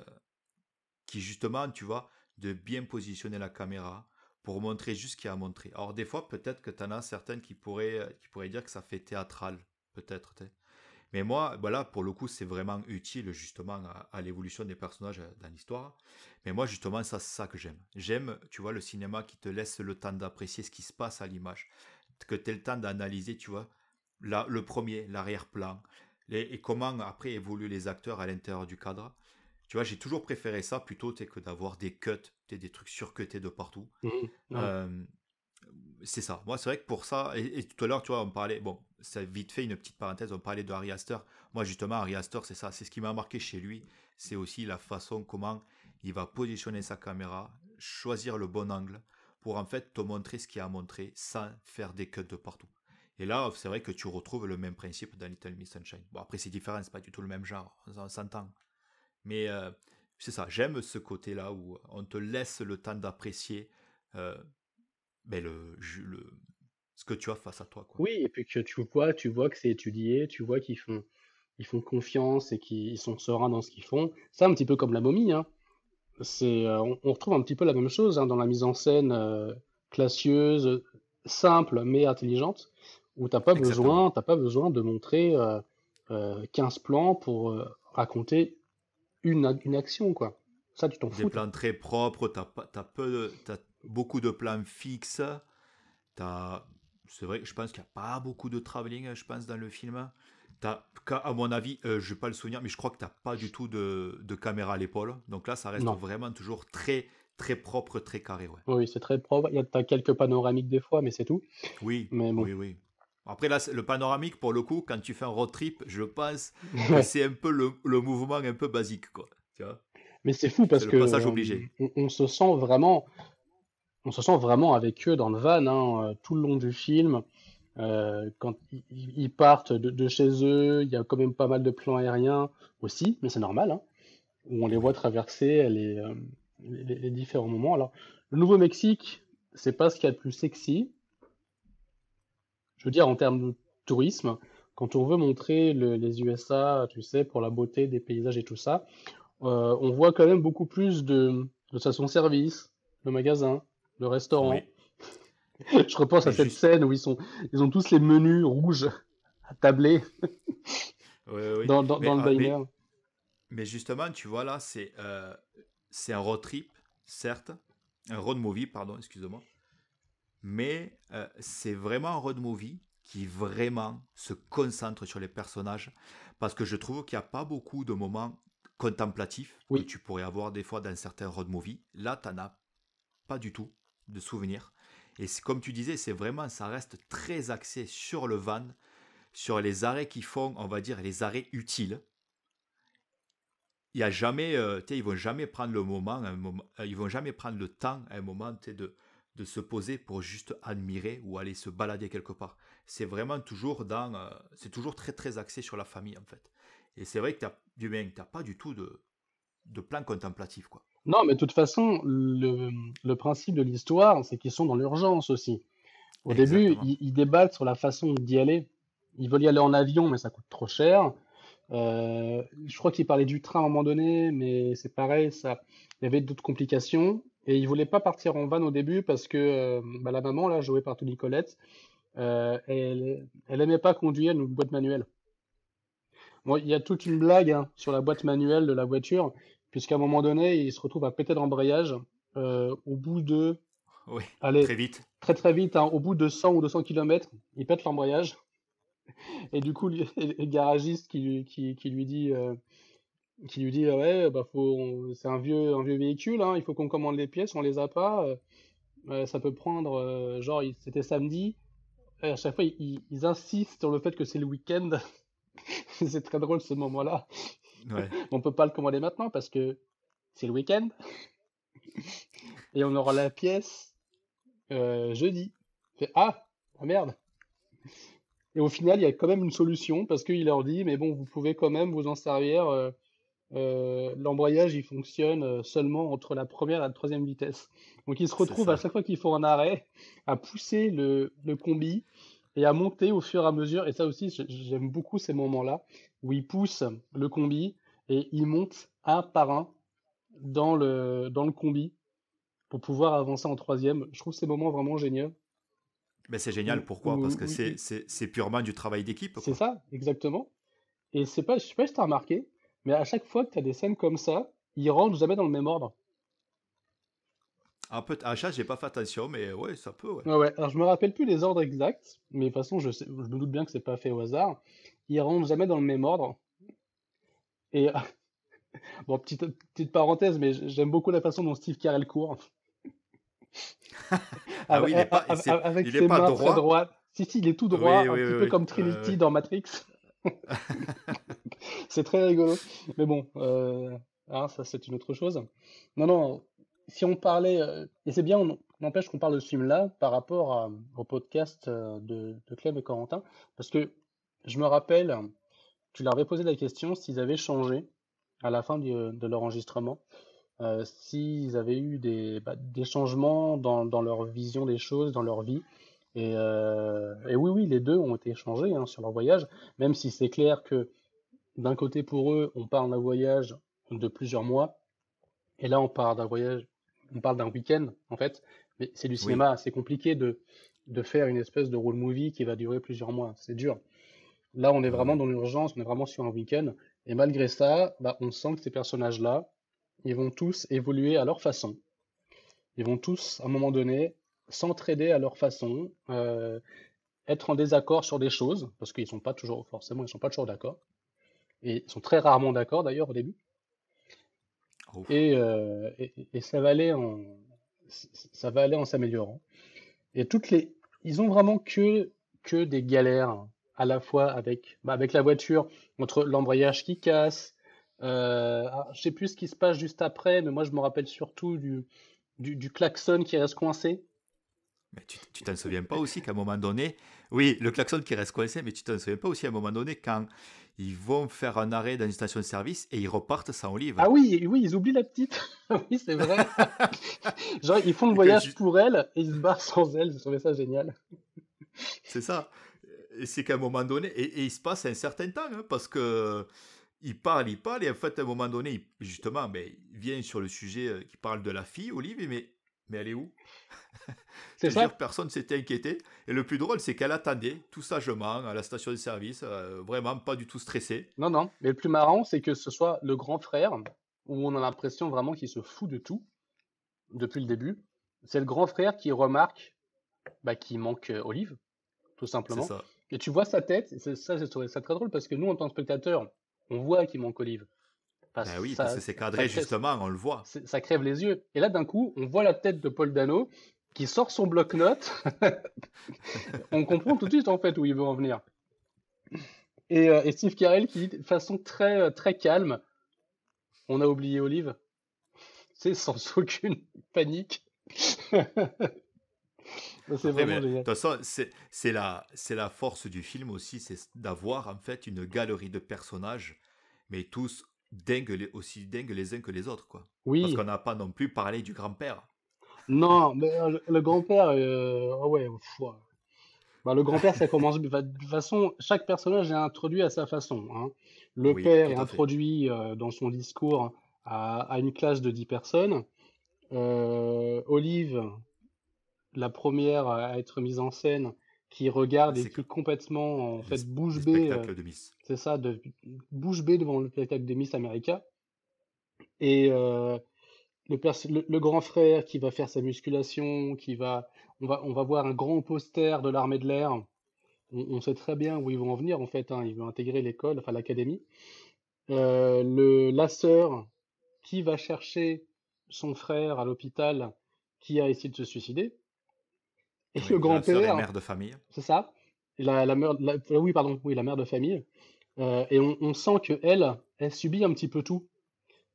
qui justement, tu vois, de bien positionner la caméra pour montrer juste ce qu'il y a à montrer. Alors, des fois, peut-être que tu en as certaines qui pourraient, euh, qui pourraient dire que ça fait théâtral, peut-être. Mais moi, voilà, pour le coup, c'est vraiment utile, justement, à, à l'évolution des personnages euh, dans l'histoire. Mais moi, justement, ça, c'est ça que j'aime. J'aime, tu vois, le cinéma qui te laisse le temps d'apprécier ce qui se passe à l'image. Que tu aies le temps d'analyser, tu vois, la- le premier, l'arrière-plan, et comment après évoluent les acteurs à l'intérieur du cadre. Tu vois, j'ai toujours préféré ça plutôt que d'avoir des cuts, des trucs surcutés de partout. Ouais. Euh, c'est ça. Moi, c'est vrai que pour ça, et, tout à l'heure, tu vois, on parlait, bon, ça vite fait une petite parenthèse, on parlait de Harry Astor. Moi, justement, Harry Astor, c'est ça, c'est ce qui m'a marqué chez lui, c'est aussi la façon comment il va positionner sa caméra, choisir le bon angle pour en fait te montrer ce qu'il a à montrer sans faire des cuts de partout. Et là, c'est vrai que tu retrouves le même principe dans Little Miss Sunshine. Bon, après, c'est différent, c'est pas du tout le même genre, on s'entend. Mais euh, c'est ça, j'aime ce côté-là où on te laisse le temps d'apprécier euh, ben le, ce que tu as face à toi. Quoi. Oui, et puis que tu vois, tu vois que c'est étudié, tu vois qu'ils font, ils font confiance et qu'ils sont sereins dans ce qu'ils font. C'est un petit peu comme la momie. Hein. C'est, euh, on, on retrouve un petit peu la même chose hein, dans la mise en scène euh, classieuse, simple mais intelligente, où t'as pas Exactement. besoin, t'as pas besoin de montrer euh, euh, 15 plans pour euh, raconter une, une action, quoi. Ça, tu t'en Des fous. plans très propres, tu as, peu de- t'as beaucoup de plans fixes. C'est vrai, je pense qu'il n'y a pas beaucoup de travelling, je pense, dans le film. Qu'à- à mon avis, euh, je n'ai pas le souvenir, mais je crois que tu n'as pas du tout de, de caméra à l'épaule. Donc là, ça reste Non. vraiment toujours très, très propre, très carré. Ouais. Oui, c'est très propre. Il y a, t'as quelques panoramiques des fois, mais c'est tout. Oui, Mais bon. oui, oui. Après, là, le panoramique, pour le coup, quand tu fais un road trip, je pense [LAUGHS] que c'est un peu le, le mouvement un peu basique. Quoi. Tu vois? Mais c'est fou parce C'est que le passage obligé. on, on se sent vraiment, on se sent vraiment avec eux dans le van hein, euh, tout le long du film. Euh, quand ils, partent de, chez eux, il y a quand même pas mal de plans aériens aussi, mais c'est normal, hein, où on les voit traverser les, euh, les, différents moments. Alors, le Nouveau-Mexique, c'est pas ce qu'il y a de plus sexy. Je veux dire, en termes de tourisme, quand on veut montrer le- les USA, tu sais, pour la beauté des paysages et tout ça, on voit quand même beaucoup plus de, de stations-service, de magasins, de restaurants. Oui. [LAUGHS] Je repense à cette juste- scène où ils sont, ils ont tous les menus rouges à tabler Oui, oui. dans, dans, Mais, dans le ah, mais- diner. Mais justement, tu vois là, c'est euh, c'est un road trip, certes, un road movie, pardon, excuse-moi, mais euh, c'est vraiment un road movie qui vraiment se concentre sur les personnages, parce que je trouve qu'il n'y a pas beaucoup de moments contemplatifs Oui. que tu pourrais avoir des fois dans certains road movies. Là, tu n'en as pas du tout de souvenirs. Et comme tu disais, c'est vraiment, ça reste très axé sur le van, sur les arrêts qui font, on va dire, les arrêts utiles il y a jamais, euh, tu ils vont jamais prendre le moment, un moment euh, ils vont jamais prendre le temps à un moment tu de, de se poser pour juste admirer ou aller se balader quelque part. C'est vraiment toujours dans, euh, c'est toujours très très axé sur la famille en fait. Et c'est vrai que bien, t'as pas du tout de, de plan contemplatif quoi. Non, mais de toute façon, le, le principe de l'histoire, c'est qu'ils sont dans l'urgence aussi. Au début, ils, ils débattent sur la façon d'y aller. Ils veulent y aller en avion, mais ça coûte trop cher. Euh, je crois qu'ils parlaient du train à un moment donné, mais c'est pareil, ça, il y avait d'autres complications. Et ils voulaient pas partir en van au début parce que euh, bah, la maman, là, jouée par Toni Collette, euh, elle, elle aimait pas conduire une boîte manuelle. Bon, il y a toute une blague hein, sur la boîte manuelle de la voiture, puisqu'à un moment donné, il se retrouve à péter l'embrayage euh, au bout de, Oui, allez, très vite. très très vite, hein, au bout de 100 ou 200 km, il pète l'embrayage. [LAUGHS] Et du coup, [LAUGHS] le garagiste qui, lui- qui, qui lui dit, euh, qui lui dit, ouais, bah faut, c'est un vieux, un vieux véhicule, hein, il faut qu'on commande les pièces, on les a pas, euh, ça peut prendre, euh, genre, c'était samedi. Et à chaque fois, ils insistent sur le fait que c'est le week-end. [LAUGHS] [LAUGHS] C'est très drôle ce moment-là. Ouais. [LAUGHS] On peut pas le commander maintenant parce que c'est le week-end. [LAUGHS] Et on aura la pièce euh, jeudi. Fait, ah, ah, merde. Et au final, il y a quand même une solution parce qu'il leur dit, mais bon, vous pouvez quand même vous en servir. euh, euh, l'embrayage, il fonctionne seulement entre la première et la troisième vitesse. Donc ils se retrouvent à chaque fois qu'ils font un arrêt à pousser le, le combi et à monter au fur et à mesure. Et ça aussi, j'aime beaucoup ces moments-là où ils poussent le combi et ils montent un par un dans le, dans le combi pour pouvoir avancer en troisième. Je trouve ces moments vraiment géniaux. Mais c'est génial, Ou- pourquoi? ou- Parce que c'est, purement du travail d'équipe. C'est ça, exactement. Et c'est pas, je sais pas si t'as remarqué, mais à chaque fois que t'as des scènes comme ça, ils rentrent jamais dans le même ordre. Ah, peut- à ça, j'ai pas fait attention, mais ouais, ça peut. Ouais. Ouais, ouais. Alors je me rappelle plus les ordres exacts, mais de toute façon, je sais, je me doute bien que c'est pas fait au hasard. Ils rentrent jamais dans le même ordre. Et [LAUGHS] bon, petite, petite parenthèse, mais j'aime beaucoup la façon dont Steve Carell court. [LAUGHS] Ah oui, il est pas- Avec- il ses est pas mains droit. Si, si, il est tout droit, oui, un oui, petit oui. peu comme Ouais, Trinity dans Matrix. [LAUGHS] C'est très rigolo. Mais bon, euh, hein, ça c'est une autre chose. Non, non, si on parlait, euh, et c'est bien, on n'empêche qu'on parle de ce film-là par rapport au podcast euh, de, de et Corentin, parce que je me rappelle, tu leur avais posé la question s'ils avaient changé à la fin de leur enregistrement, euh, s'ils avaient eu des, bah, changements dans, leur vision des choses, dans leur vie. Et, oui, oui, les deux ont été échangés hein, sur leur voyage, même si c'est clair que d'un côté pour eux, on parle d'un voyage de plusieurs mois, et là on parle d'un voyage, on parle d'un week-end en fait, mais c'est du Oui, cinéma, c'est compliqué de, de faire une espèce de road movie qui va durer plusieurs mois, c'est dur. Là, on est vraiment dans l'urgence, on est vraiment sur un week-end, et malgré ça, bah, on sent que ces personnages-là, ils vont tous évoluer à leur façon. Ils vont tous, à un moment donné, s'entraider à leur façon, euh, être en désaccord sur des choses, parce qu'ils sont pas toujours, forcément, ils sont pas toujours d'accord. Et ils sont très rarement d'accord d'ailleurs au début. Et, ça va aller en, s'améliorant. Et toutes les, ils ont vraiment que, que des galères à la fois avec, bah, avec la voiture, entre l'embrayage qui casse, euh, ah, je sais plus ce qui se passe juste après, mais moi je me rappelle surtout du, du, du klaxon qui reste coincé. Mais tu tu t'en souviens pas aussi qu'à un moment donné, oui, le klaxon qui reste coincé, mais tu t'en souviens pas aussi à un moment donné quand ils vont faire un arrêt dans une station de service et ils repartent sans olive. Ah oui, oui, ils oublient la petite. [LAUGHS] Oui, c'est vrai. [LAUGHS] Genre, ils font le voyage pour elle et ils se barrent sans elle. J'ai trouvé ça génial. C'est ça. C'est qu'à un moment donné, et, et il se passe un certain temps, hein, parce que il parle, il parle, et en fait, à un moment donné, il- justement, ben, il vient sur le sujet euh, qui parle de la fille, Olive, mais, mais elle est où? [LAUGHS] C'est Je ça? jure, personne s'était inquiété. Et le plus drôle, c'est qu'elle attendait tout sagement à la station de service, euh, vraiment pas du tout stressée. Non, non. Mais le plus marrant, c'est que ce soit le grand frère, où on a l'impression vraiment qu'il se fout de tout depuis le début. C'est le grand frère qui remarque bah, qu'il manque euh, Olive, tout C'est simplement. ça. Et tu vois sa tête, ça, j'ai trouvé ça très drôle parce que nous, en tant que spectateurs, on voit qu'il manque Olive. Parce Ben oui, ça, parce que c'est cadré, crève, justement, on le voit. ça crève les yeux. Et là, d'un coup, on voit la tête de Paul Dano qui sort son bloc-notes. [LAUGHS] On comprend tout de suite, en fait, où il veut en venir. Et, euh, et Steve Carell qui dit de façon très, euh, très calme, on a oublié Olive. C'est sans [LAUGHS] aucune panique. [LAUGHS] C'est vraiment de toute façon, c'est la, la force du film aussi, c'est d'avoir en fait une galerie de personnages, mais tous dingues, aussi dingues les uns que les autres, quoi. Parce Oui, qu'on n'a pas non plus parlé du grand-père. non, mais euh, le, grand-père, euh, ah ouais. Bah, le grand-père, ça commence. De toute façon, chaque personnage est introduit à sa façon. hein. Le Oui, père est introduit euh, dans son discours à, à une classe de 10 personnes. Euh, Olive, la première à être mise en scène, qui regarde et qui que complètement, en fait, bouche bée, euh, c'est ça, de, bouche bée devant le spectacle de Miss America. Et euh, le, le, le grand frère qui va faire sa musculation, qui va, on va, on va voir un grand poster de l'armée de l'air. On, on sait très bien où ils vont en venir en fait. Hein. Ils vont intégrer l'école, enfin l'académie. Euh, le, la sœur qui va chercher son frère à l'hôpital, qui a essayé de se suicider. Et Oui, le la grand-père, mère de famille. c'est ça. La, la mère, la- oui, pardon, oui, la mère de famille. Euh, et on, on sent que elle, elle subit un petit peu tout.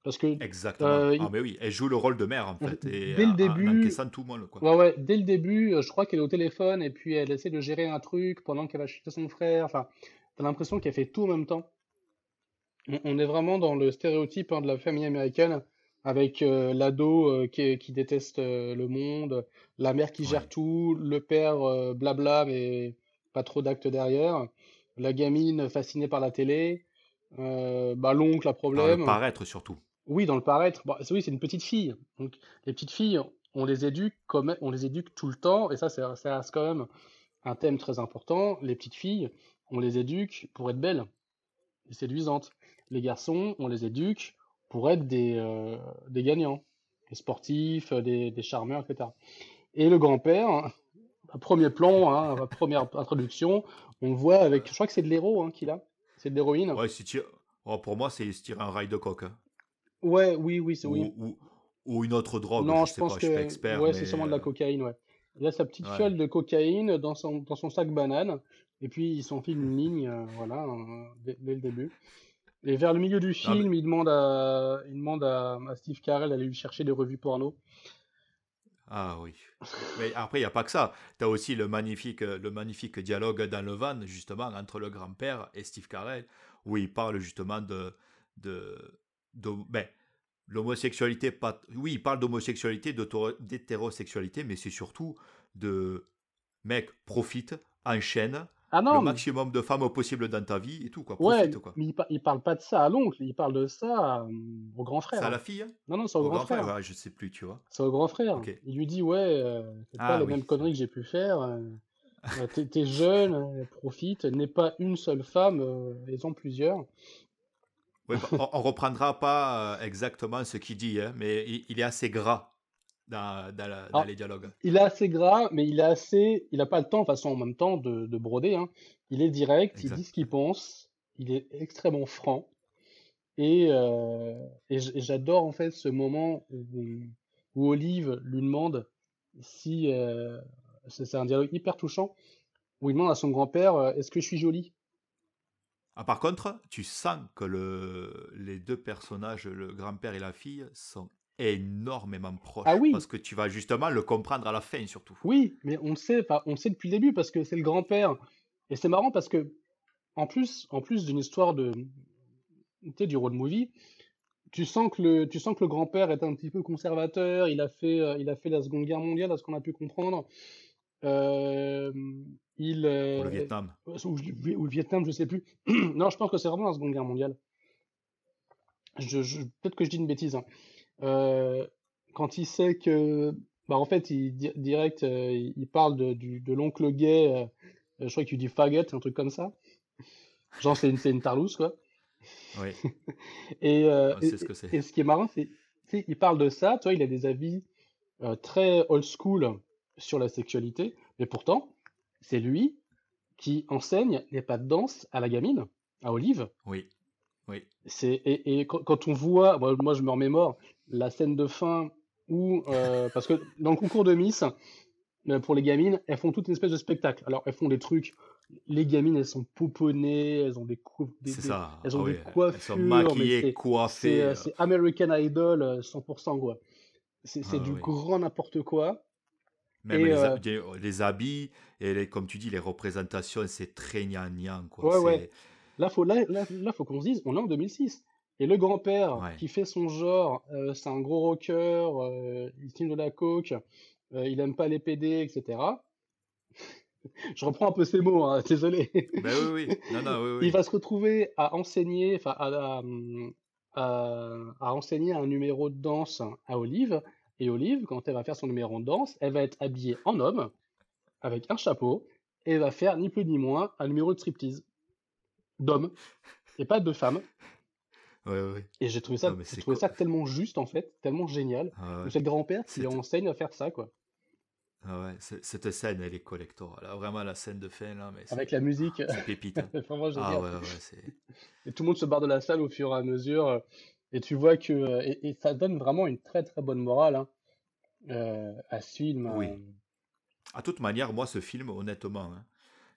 Parce que Exactement. euh, Ah, mais oui, elle joue le rôle de mère, en fait, et dès le début, encaissant tout molle, quoi. ouais, ouais, dès le début, euh, je crois qu'elle est au téléphone et puis elle essaie de gérer un truc pendant qu'elle va chercher son frère. Enfin, t'as l'impression qu'elle fait tout en même temps. On, on est vraiment dans le stéréotype hein, de la famille américaine avec euh, l'ado euh, qui, qui déteste euh, le monde, la mère qui gère tout, le père blabla mais pas trop d'actes derrière, la gamine fascinée par la télé, bah, l'oncle à Par le problème. paraître, surtout. Oui, dans le paraître. Bon, c'est- oui, c'est une petite fille. Donc, les petites filles, on les éduque comme, on les éduque tout le temps, et ça, c'est quand même un thème très important. Les petites filles, on les éduque pour être belles et séduisantes. Les garçons, on les éduque pour être des, euh, des gagnants, des sportifs, euh, des, des charmeurs, etc. Et le grand-père, à [LAUGHS] premier plan, hein, première introduction, on le voit avec, je crois que c'est de l'héros hein, qu'il a, c'est de l'héroïne. Ouais, oh, pour moi, c'est se tirer un rail de coke. hein. Ouais, oui, oui, c'est oui. Ou, ou, ou une autre drogue, Non, je sais pense pas, je suis pas que expert, ouais, mais... c'est sûrement de la euh, cocaïne, ouais. Il a sa petite Ouais. fiole de cocaïne dans son, dans son sac banane, et puis il s'enfile une ligne, euh, voilà, euh, dès, dès le début. Et vers le milieu du Non, mais- film, il demande à, il demande à, à Steve Carell d'aller lui chercher des revues porno. Ah oui. Mais après, il n'y a pas que ça. Tu as aussi le magnifique, euh, le magnifique dialogue dans le van, justement, entre le grand-père et Steve Carell, où il parle justement de. de, de ben, l'homosexualité, pas. Oui, il parle d'homosexualité, d'hétérosexualité, mais c'est surtout de. mec, profite, enchaîne, Ah le non, mais, maximum de femmes possible dans ta vie et tout, quoi. ouais, Profite, quoi. mais il, par- il parle pas de ça à l'oncle, il parle de ça euh, au grand C'est frère. à la fille hein? Non, non, c'est au Au grand grand frère frère. Ouais, je sais plus, tu vois. C'est au grand frère. Il lui dit, ouais, euh, fais pas Ah les oui, mêmes c'est conneries vrai. que j'ai pu faire. euh, [LAUGHS] euh, t'es, jeune, euh, profite. N'est pas une seule femme, ils ont plusieurs. Ouais, bah, on, on reprendra pas exactement ce qu'il dit, hein, mais il, il est assez gras dans, dans la- dans Ah, les dialogues. il est assez gras, mais il est assez, il a pas le temps, de façon, en même temps, de, de broder, hein. Il est direct, il dit ce qu'il pense, il est extrêmement franc. Et, euh, et j'adore en fait ce moment où, où Olive lui demande si euh, c'est c'est un dialogue hyper touchant où il demande à son grand-père euh, est-ce que je suis jolie? Ah, par contre, tu sens que le, les deux personnages, le grand-père et la fille, sont énormément Ah proches. oui, Parce que tu vas justement le comprendre à la fin, surtout. oui, mais on le sait, on le sait depuis le début parce que c'est le grand-père. Et c'est marrant parce que en plus, en plus d'une histoire de, tu sais, du road movie, tu sens que le, tu sens que le grand-père est un petit peu conservateur. Il a fait, euh, il a fait la Seconde Guerre mondiale, à ce qu'on a pu comprendre. Euh, il, Pour le euh, Vietnam. ou, ou le Vietnam, je sais plus. [CLEARS THROAT] Non, je pense que c'est vraiment la Seconde Guerre mondiale. Je, je- peut-être que je dis une bêtise. hein. Euh, quand il sait que, bah en fait, il di- direct, euh, il parle de, de l'oncle gay. euh, je crois qu'il dit faggot, un truc comme ça. Genre, c'est une, une tarlouse, quoi. Oui, [LAUGHS] Et, ce que et- qui est marrant, c'est, tu il parle de ça, tu vois, il a des avis très old school sur la sexualité, mais pourtant, c'est lui qui enseigne les pas de danse à la gamine, à Olive. Oui, oui. C'est, et, et quand, on voit, moi, je me remémore la scène de fin où, euh, parce que dans le concours de Miss, euh, pour les gamines, elles font toute une espèce de spectacle. Alors, elles font des trucs, les gamines, elles sont pouponnées, elles ont des, cou- des, ça. elles ont Ah des oui, elles sont coiffures, maquillées, coiffées. euh, c'est American Idol euh, 100%, quoi. C'est, Ah du oui. grand n'importe quoi. Même Et, les, euh, habits et les- comme tu dis, les représentations, c'est très gnangnan, quoi. ouais, ouais. Là, faut, là, là, là, faut qu'on se dise, on est en 2006. Et le grand-père Ouais. qui fait son genre, euh, c'est un gros rocker, euh, il signe de la coke, euh, il aime pas les PD, etc. [LAUGHS] Je reprends un peu ces mots, hein, désolé. Ben oui, oui. Non, non, oui, Il va se retrouver à enseigner, enfin, à- à enseigner un numéro de danse à Olive. Et Olive, quand elle va faire son numéro de danse, elle va être habillée en homme, avec un chapeau, et elle va faire ni plus ni moins un numéro de striptease. D'homme, et pas de femme. Ouais, ouais. Et j'ai trouvé ça, Non, j'ai trouvé co- ça tellement juste, en fait, tellement génial. Ah ouais. le grand-père qui C'était- enseigne à faire ça, quoi. Ah ouais, Cette scène, elle est collector. Là, vraiment, la scène de fin, là, mais Avec la musique, c'est pépite. hein. [LAUGHS] Ah ouais, ouais, c'est... Et tout le monde se barre de la salle au fur et à mesure. euh, Et tu vois que. euh, Et, et ça donne vraiment une très très bonne morale hein, euh, à ce film. Oui. euh. À toute manière, moi, ce film, honnêtement, hein,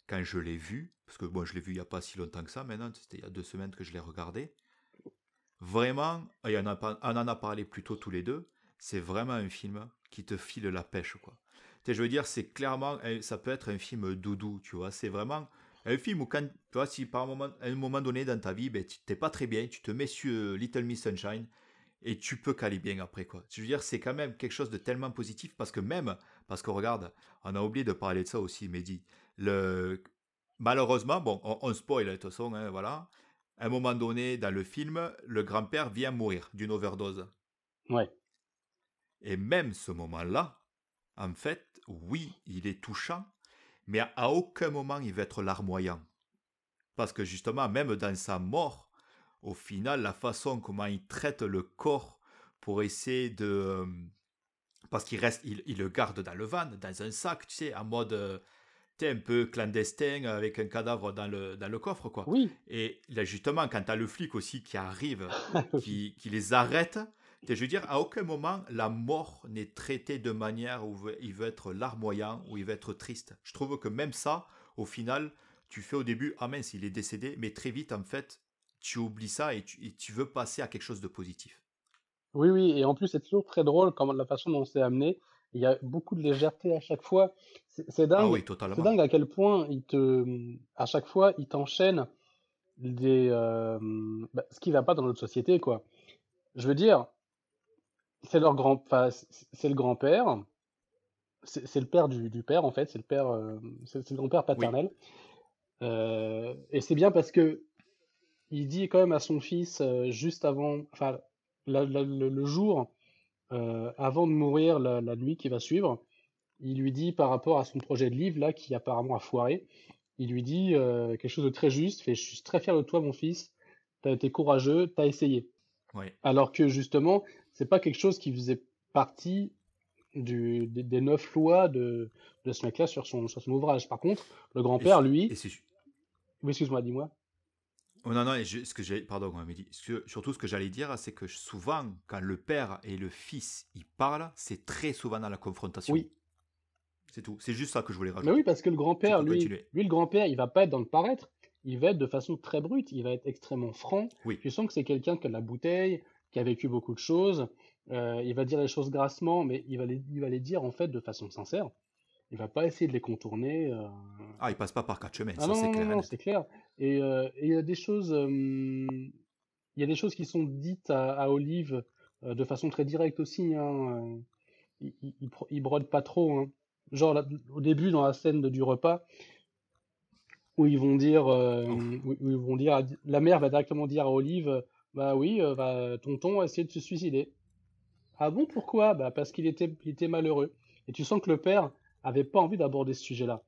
quand je l'ai vu, parce que moi, je l'ai vu il n'y a pas si longtemps que ça maintenant, c'était il y a deux semaines que je l'ai regardé, vraiment, on, en a parlé plus tôt tous les deux, c'est vraiment un film qui te file la pêche, quoi. Je veux dire, c'est clairement, ça peut être un film doudou, tu vois, c'est vraiment un film où quand, tu vois, si par un moment, à un moment donné dans ta vie, ben, t'es pas très bien, tu te mets sur euh, Little Miss Sunshine, et tu peux caler bien après, quoi. Je veux dire, c'est quand même quelque chose de tellement positif, parce que même, parce que regarde, on a oublié de parler de ça aussi, Mehdi. Malheureusement, bon, on, on spoil de toute façon, hein, voilà. À un moment donné, dans le film, le grand-père vient mourir d'une overdose. Ouais. Et même ce moment-là, en fait, oui, il est touchant, mais à, aucun moment il va être larmoyant. Parce que justement, même dans sa mort, au final, la façon comment il traite le corps pour essayer de... euh, Parce qu'il reste, il, il le garde dans le van, dans un sac, tu sais, en mode... un peu clandestin, avec un cadavre dans le, dans le coffre, quoi. Oui. Et là, justement, quand tu as le flic aussi qui arrive, [LAUGHS] qui, qui les arrête, je veux dire, à aucun moment, la mort n'est traitée de manière où il veut être larmoyant, où il veut être triste. Je trouve que même ça, au final, tu fais au début, ah mince, il est décédé, mais très vite, en fait, tu oublies ça et tu, et tu veux passer à quelque chose de positif. Oui, oui. Et en plus, c'est toujours très drôle comme la façon dont c'est amené. Il y a beaucoup de légèreté à chaque fois. C'est Ah dingue. oui, C'est dingue à quel point il te, à chaque fois, il t'enchaîne des, euh, bah, ce qui va pas dans notre société, quoi. Je veux dire, c'est leur grand, c'est le grand-père c'est le père du, du, père en fait, c'est le père, euh, c'est le grand-père paternel. Euh, et c'est bien parce que il dit quand même à son fils juste avant, enfin le, jour avant de mourir, la, la, nuit qui va suivre, il lui dit par rapport à son projet de livre là qui apparemment a foiré, il lui dit quelque chose de très juste, fait je suis très fier de toi mon fils, tu as été courageux, tu as essayé. Alors que justement, c'est pas quelque chose qui faisait partie du, des, neuf lois de, de ce mec-là sur son, sur son ouvrage. Par contre, le grand-père, lui. Oui, excuse-moi, dis-moi. Oh non, non, ce que j'ai, pardon, surtout ce que j'allais dire, c'est que souvent, quand le père et le fils ils parlent, c'est très souvent dans la confrontation. Oui. C'est tout. C'est juste ça que je voulais rajouter. Mais oui, parce que le grand-père, lui, lui, le grand-père, il va pas être dans le paraître. Il va être de façon très brute. Il va être extrêmement franc. Oui. Tu sens que c'est quelqu'un qui a de la bouteille, qui a vécu beaucoup de choses. Euh, il va dire les choses grassement, mais il va, les, il va les dire en fait de façon sincère. Il va pas essayer de les contourner. Euh... Ah, il passe pas par quatre chemins, ah ça c'est clair. Non, c'est clair. Et, euh, et, il y a des choses, euh, il y a des choses qui sont dites à, à Olive de façon très directe aussi. Hein. Il, il, il, brode pas trop. Hein. Genre là, au début dans la scène de, du repas, où ils vont dire, où, où, ils vont dire, la mère va directement dire à Olive, bah oui, bah, tonton a essayé de se suicider. Ah bon, pourquoi? Bah parce qu'il était, il était malheureux. Et tu sens que le père avait pas envie d'aborder ce sujet-là.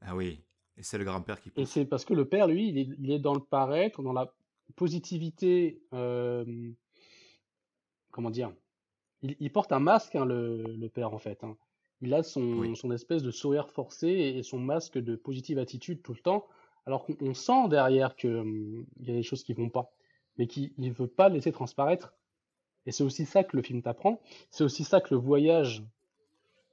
Ah oui, et c'est le grand-père qui. Et c'est parce que le père, lui, il est, il est, dans le paraître, dans la positivité. Euh... Comment dire il, il, porte un masque, hein, le, le, père, en fait. Hein. Il a son, oui. son espèce de sourire forcé et son masque de positive attitude tout le temps, alors qu'on sent derrière qu'il hum, y a des choses qui vont pas, mais qu'il ne veut pas laisser transparaître et c'est aussi ça que le film t'apprend. C'est aussi ça que le voyage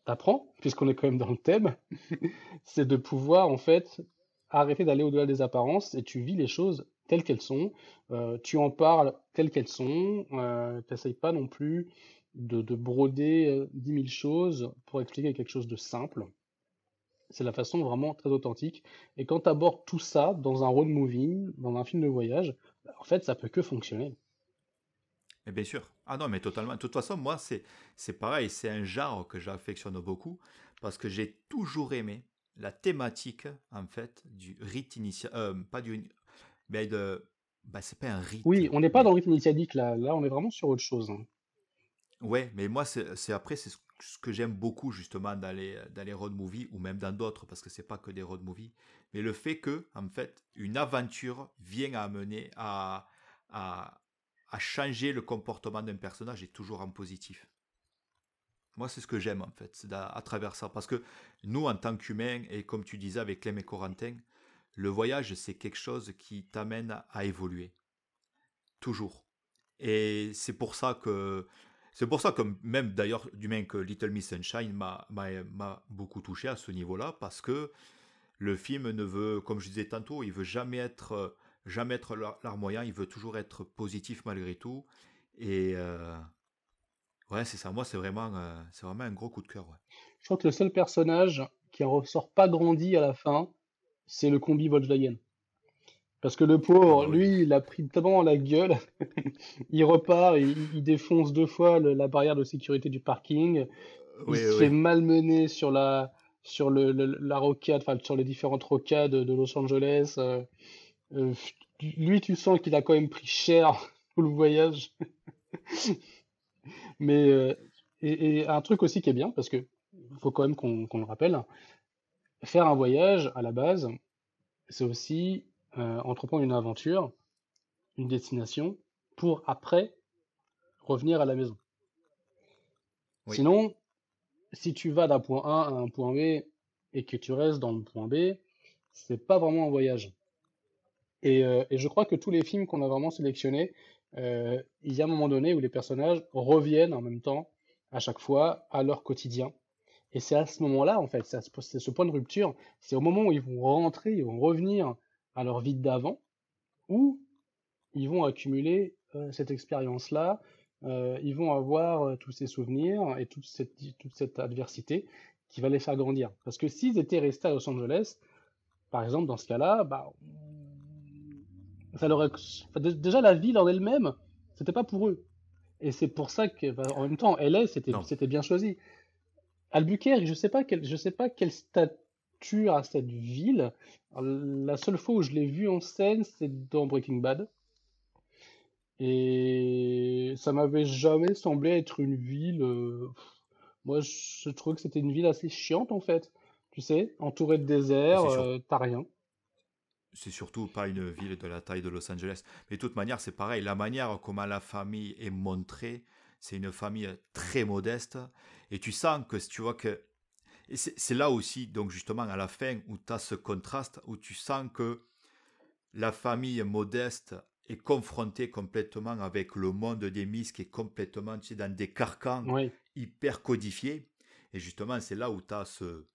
t'apprend, puisqu'on est quand même dans le thème. [LAUGHS] c'est de pouvoir, en fait, arrêter d'aller au-delà des apparences et tu vis les choses telles qu'elles sont. Euh, tu en parles telles qu'elles sont. Euh, T'essayes pas non plus de, de broder euh, dix mille choses pour expliquer quelque chose de simple. C'est la façon vraiment très authentique. Et quand tu abordes tout ça dans un road movie, dans un film de voyage, en fait, ça peut que fonctionner. Mais bien sûr. Ah non, mais totalement. De toute façon, moi, c'est, c'est pareil. C'est un genre que j'affectionne beaucoup parce que j'ai toujours aimé la thématique, en fait, du rite initial. Euh, pas du. Mais de. Bah, c'est pas un rite. Oui, on n'est pas dans le rite initiatique là. Là, on est vraiment sur autre chose. Hein. Ouais, mais moi, c'est, c'est après, c'est ce que j'aime beaucoup justement dans les, dans les road movies ou même dans d'autres parce que c'est pas que des road movies. Mais le fait que, en fait, une aventure vient à amener à, à, à changer le comportement d'un personnage est toujours en positif. Moi, c'est ce que j'aime en fait, à, travers ça. Parce que nous, en tant qu'humains, et comme tu disais avec Clem et Corentin, le voyage, c'est quelque chose qui t'amène à évoluer. Toujours. Et c'est pour ça que. C'est pour ça que même d'ailleurs, du même que Little Miss Sunshine m'a beaucoup touché à ce niveau-là, parce que le film ne veut, comme je disais tantôt, il veut jamais être jamais être larmoyant, il veut toujours être positif malgré tout. Et euh, ouais, c'est ça. Moi, c'est vraiment, euh, c'est vraiment un gros coup de cœur. Ouais. Je crois que le seul personnage qui en ressort pas grandi à la fin, c'est le combi Volkswagen. Parce que le pauvre, ah, lui, il a pris tellement la gueule. [LAUGHS] il repart, il, il, défonce deux fois le, la barrière de sécurité du parking. Il se fait malmener sur la, sur le, le la rocade, enfin sur les différentes rocades de Los Angeles. Euh, euh, lui, tu sens qu'il a quand même pris cher [LAUGHS] pour le voyage. [LAUGHS] Mais euh, et, et, un truc aussi qui est bien, parce que faut quand même qu'on qu le rappelle, faire un voyage à la base, c'est aussi euh, entreprendre une aventure, une destination, pour après revenir à la maison. Oui. Sinon, si tu vas d'un point A à un point B et que tu restes dans le point B, c'est pas vraiment un voyage. Et, euh, et, je crois que tous les films qu'on a vraiment sélectionnés, euh, il y a un moment donné où les personnages reviennent en même temps, à chaque fois, à leur quotidien. Et c'est à ce moment-là, en fait, c'est ce point de rupture, c'est au moment où ils vont rentrer, ils vont revenir à leur vie d'avant, où ils vont accumuler euh, cette expérience-là, ils vont avoir tous ces souvenirs et toute cette, toute cette adversité qui va les faire grandir. Parce que s'ils étaient restés à Los Angeles, par exemple, dans ce cas-là, bah, ça leur enfin, déjà la ville en elle-même, c'était pas pour eux. Et c'est pour ça que, en même temps, LA, c'était c'était bien choisi. Albuquerque, je sais pas quel, je sais pas quel statut a cette ville. La seule fois où je l'ai vue en scène, c'est dans Breaking Bad. Et ça m'avait jamais semblé être une ville. Euh, moi, je trouvais que c'était une ville assez chiante en fait. Tu sais, entourée de désert, euh, t'as rien. C'est surtout pas une ville de la taille de Los Angeles. Mais de toute manière, c'est pareil. La manière comment la famille est montrée, c'est une famille très modeste. Et tu sens que tu vois que. c'est là aussi, donc justement, à la fin, où tu as ce contraste, où tu sens que la famille modeste est confrontée complètement avec le monde des Miss qui est complètement tu sais, dans des carcans hyper codifiés. Et justement, c'est là où tu as ce,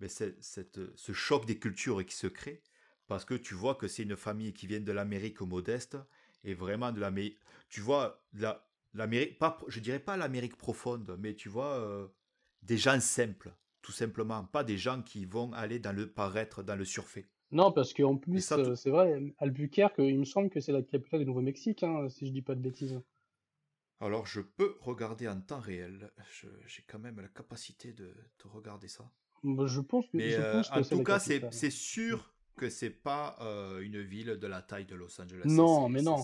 mais ben, cette, ce choc des cultures qui se crée. Parce que tu vois que c'est une famille qui vient de l'Amérique modeste et vraiment de l'Amérique. Tu vois, la, l'Amérique, pas, je dirais pas l'Amérique profonde, mais tu vois, euh, des gens simples, tout simplement. Pas des gens qui vont aller dans le paraître, dans le surfait. Non, parce qu'en plus, euh, c'est vrai, Albuquerque, il me semble que c'est la capitale du Nouveau-Mexique, hein, si je dis pas de bêtises. Alors, je peux regarder en temps réel. J'ai quand même la capacité de, de regarder ça. Bah, je pense que, Mais euh, en tout cas, c'est sûr que c'est pas euh, une ville de la taille de Los Angeles. Non, mais non.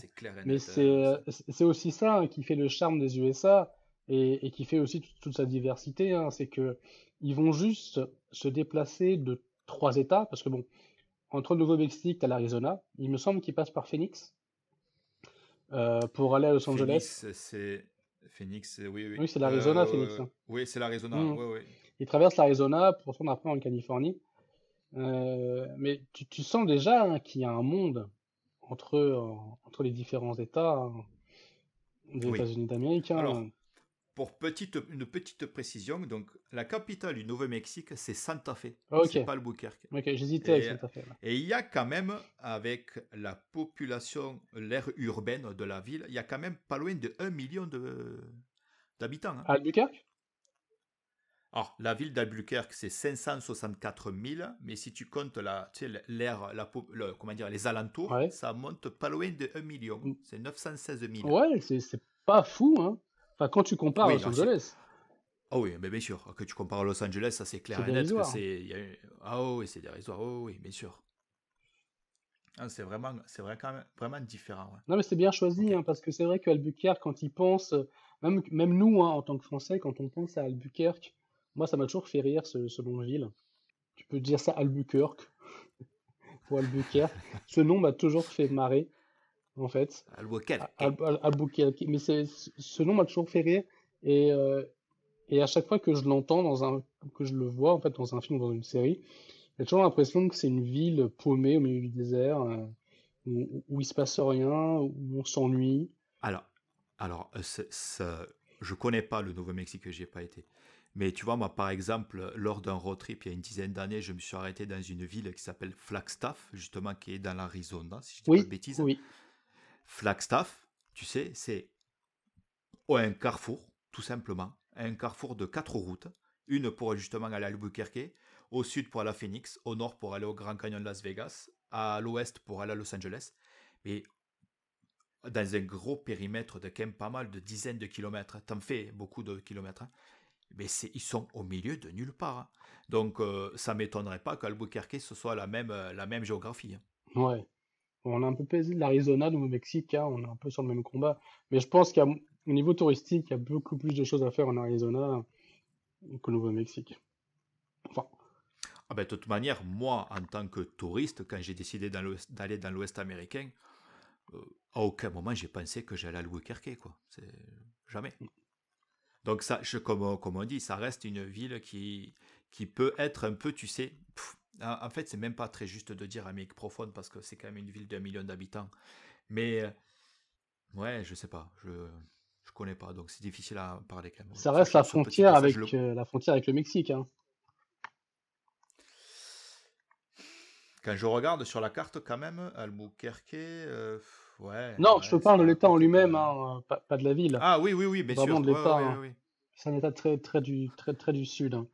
mais euh, c'est aussi ça hein, qui fait le charme des USA et, qui fait aussi toute, sa diversité. Hein, c'est que ils vont juste se déplacer de trois États parce que bon, entre le Nouveau-Mexique et l'Arizona, il me semble qu'ils passent par Phoenix pour aller à Los Angeles. c'est Phoenix, oui, oui. Oui, c'est l'Arizona, Phoenix. Hein. Oui, c'est l'Arizona. Mmh. Oui, oui. Il traverse l'Arizona pour se après en Californie. Euh, mais tu, tu, sens déjà hein, qu'il y a un monde entre, euh, entre les différents États hein, des États-Unis d'Amérique. Hein. Alors, pour petite, une petite précision, donc la capitale du Nouveau-Mexique, c'est Santa Fe. Ah, c'est pas Albuquerque. Ok, j'hésitais avec Santa Fe. Et il y a quand même, avec la population, l'aire urbaine de la ville, il y a quand même pas loin de 1 million d'habitants. Hein. Albuquerque? Alors, la ville d'Albuquerque, c'est 564 000, mais si tu comptes la, l'air, la, comment dire, les alentours, ça monte pas loin de 1 million. Mm. C'est 916 000. Ouais, c'est, c'est pas fou, hein. Enfin, quand tu compares à Los Angeles. Ah oui, mais bien sûr, que tu compares à Los Angeles, ça c'est clair et net. c'est, Ah oui, c'est dérisoire, oh, oui, bien sûr. Ah, c'est vraiment, c'est vrai, quand même, vraiment différent. Non, mais c'est bien choisi, hein, parce que c'est vrai qu'Albuquerque, quand ils pensent, même, même nous, hein, en tant que Français, quand on pense à Albuquerque, moi, ça m'a toujours fait rire ce, ce nom de ville. Tu peux dire ça Albuquerque [LAUGHS] ou Albuquerque. ce nom m'a toujours fait marrer, en fait. Albuquerque. Albuquerque. Mais ce nom m'a toujours fait rire. Et, euh, et à chaque fois que je l'entends dans un, que je le vois en fait dans un film ou dans une série, j'ai toujours l'impression que c'est une ville paumée au milieu du désert, euh, où, où, il se passe rien, où on s'ennuie. Alors, alors, euh, je connais pas le Nouveau-Mexique, j'y ai pas été. Mais tu vois, moi, par exemple, lors d'un road trip il y a une dizaine d'années, je me suis arrêté dans une ville qui s'appelle Flagstaff, justement, qui est dans l'Arizona, si je dis oui, pas de bêtises. Oui. Flagstaff, tu sais, c'est un carrefour, tout simplement, un carrefour de quatre routes, une pour justement aller à Albuquerque, au sud pour aller à Phoenix, au nord pour aller au Grand Canyon de Las Vegas, à l'ouest pour aller à Los Angeles. Mais dans un gros périmètre de quand même pas mal de dizaines de kilomètres. T'en fais beaucoup de kilomètres. Hein mais ils sont au milieu de nulle part. Hein. Donc euh, ça m'étonnerait pas qu'Albuquerque ce soit la même, euh, la même géographie. Hein. Ouais. On a un peu pesé de l'Arizona, Nouveau-Mexique, hein, on est un peu sur le même combat. Mais je pense qu'au niveau touristique, il y a beaucoup plus de choses à faire en Arizona qu'au Nouveau-Mexique. Enfin. Ah ben, de toute manière, moi, en tant que touriste, quand j'ai décidé d'aller dans l'Ouest américain, euh, à aucun moment j'ai pensé que j'allais à Albuquerque, quoi. Jamais. Donc, ça, je, comme, comme on dit, ça reste une ville qui, qui peut être un peu, tu sais, en fait, c'est même pas très juste de dire Amérique profonde parce que c'est quand même une ville d'un million d'habitants. Mais, euh, ouais, je sais pas, je, je connais pas, donc c'est difficile à parler quand même. Ça reste la frontière, avec, euh, la frontière avec le Mexique. Hein. Quand je regarde sur la carte, quand même, Albuquerque, euh, ouais. Non, je te parle de l'État en lui-même, hein, pas, de la ville. Ah oui, oui, oui, bien sûr. de l'État. Hein. C'est un État très, très, du, très, très du Sud. Hein.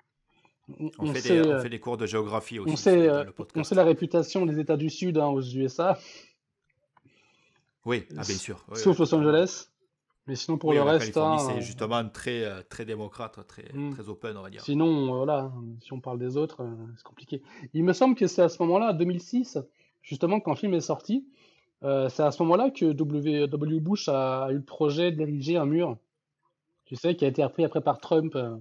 On, fait des, on, euh, fait des, cours de géographie aussi. On sait, euh, on sait la réputation des États du Sud aux USA. Oui, ah, bien sûr. Sauf Los Angeles. Mais sinon, pour le reste. c'est hein, justement très, très démocrate, très, hmm. très open, on va dire. Sinon, voilà, si on parle des autres, c'est compliqué. Il me semble que c'est à ce moment-là, 2006, justement, quand le film est sorti, c'est à ce moment-là que W. w. Bush a eu le projet d'ériger un mur tu sais, qui a été repris après par Trump, euh,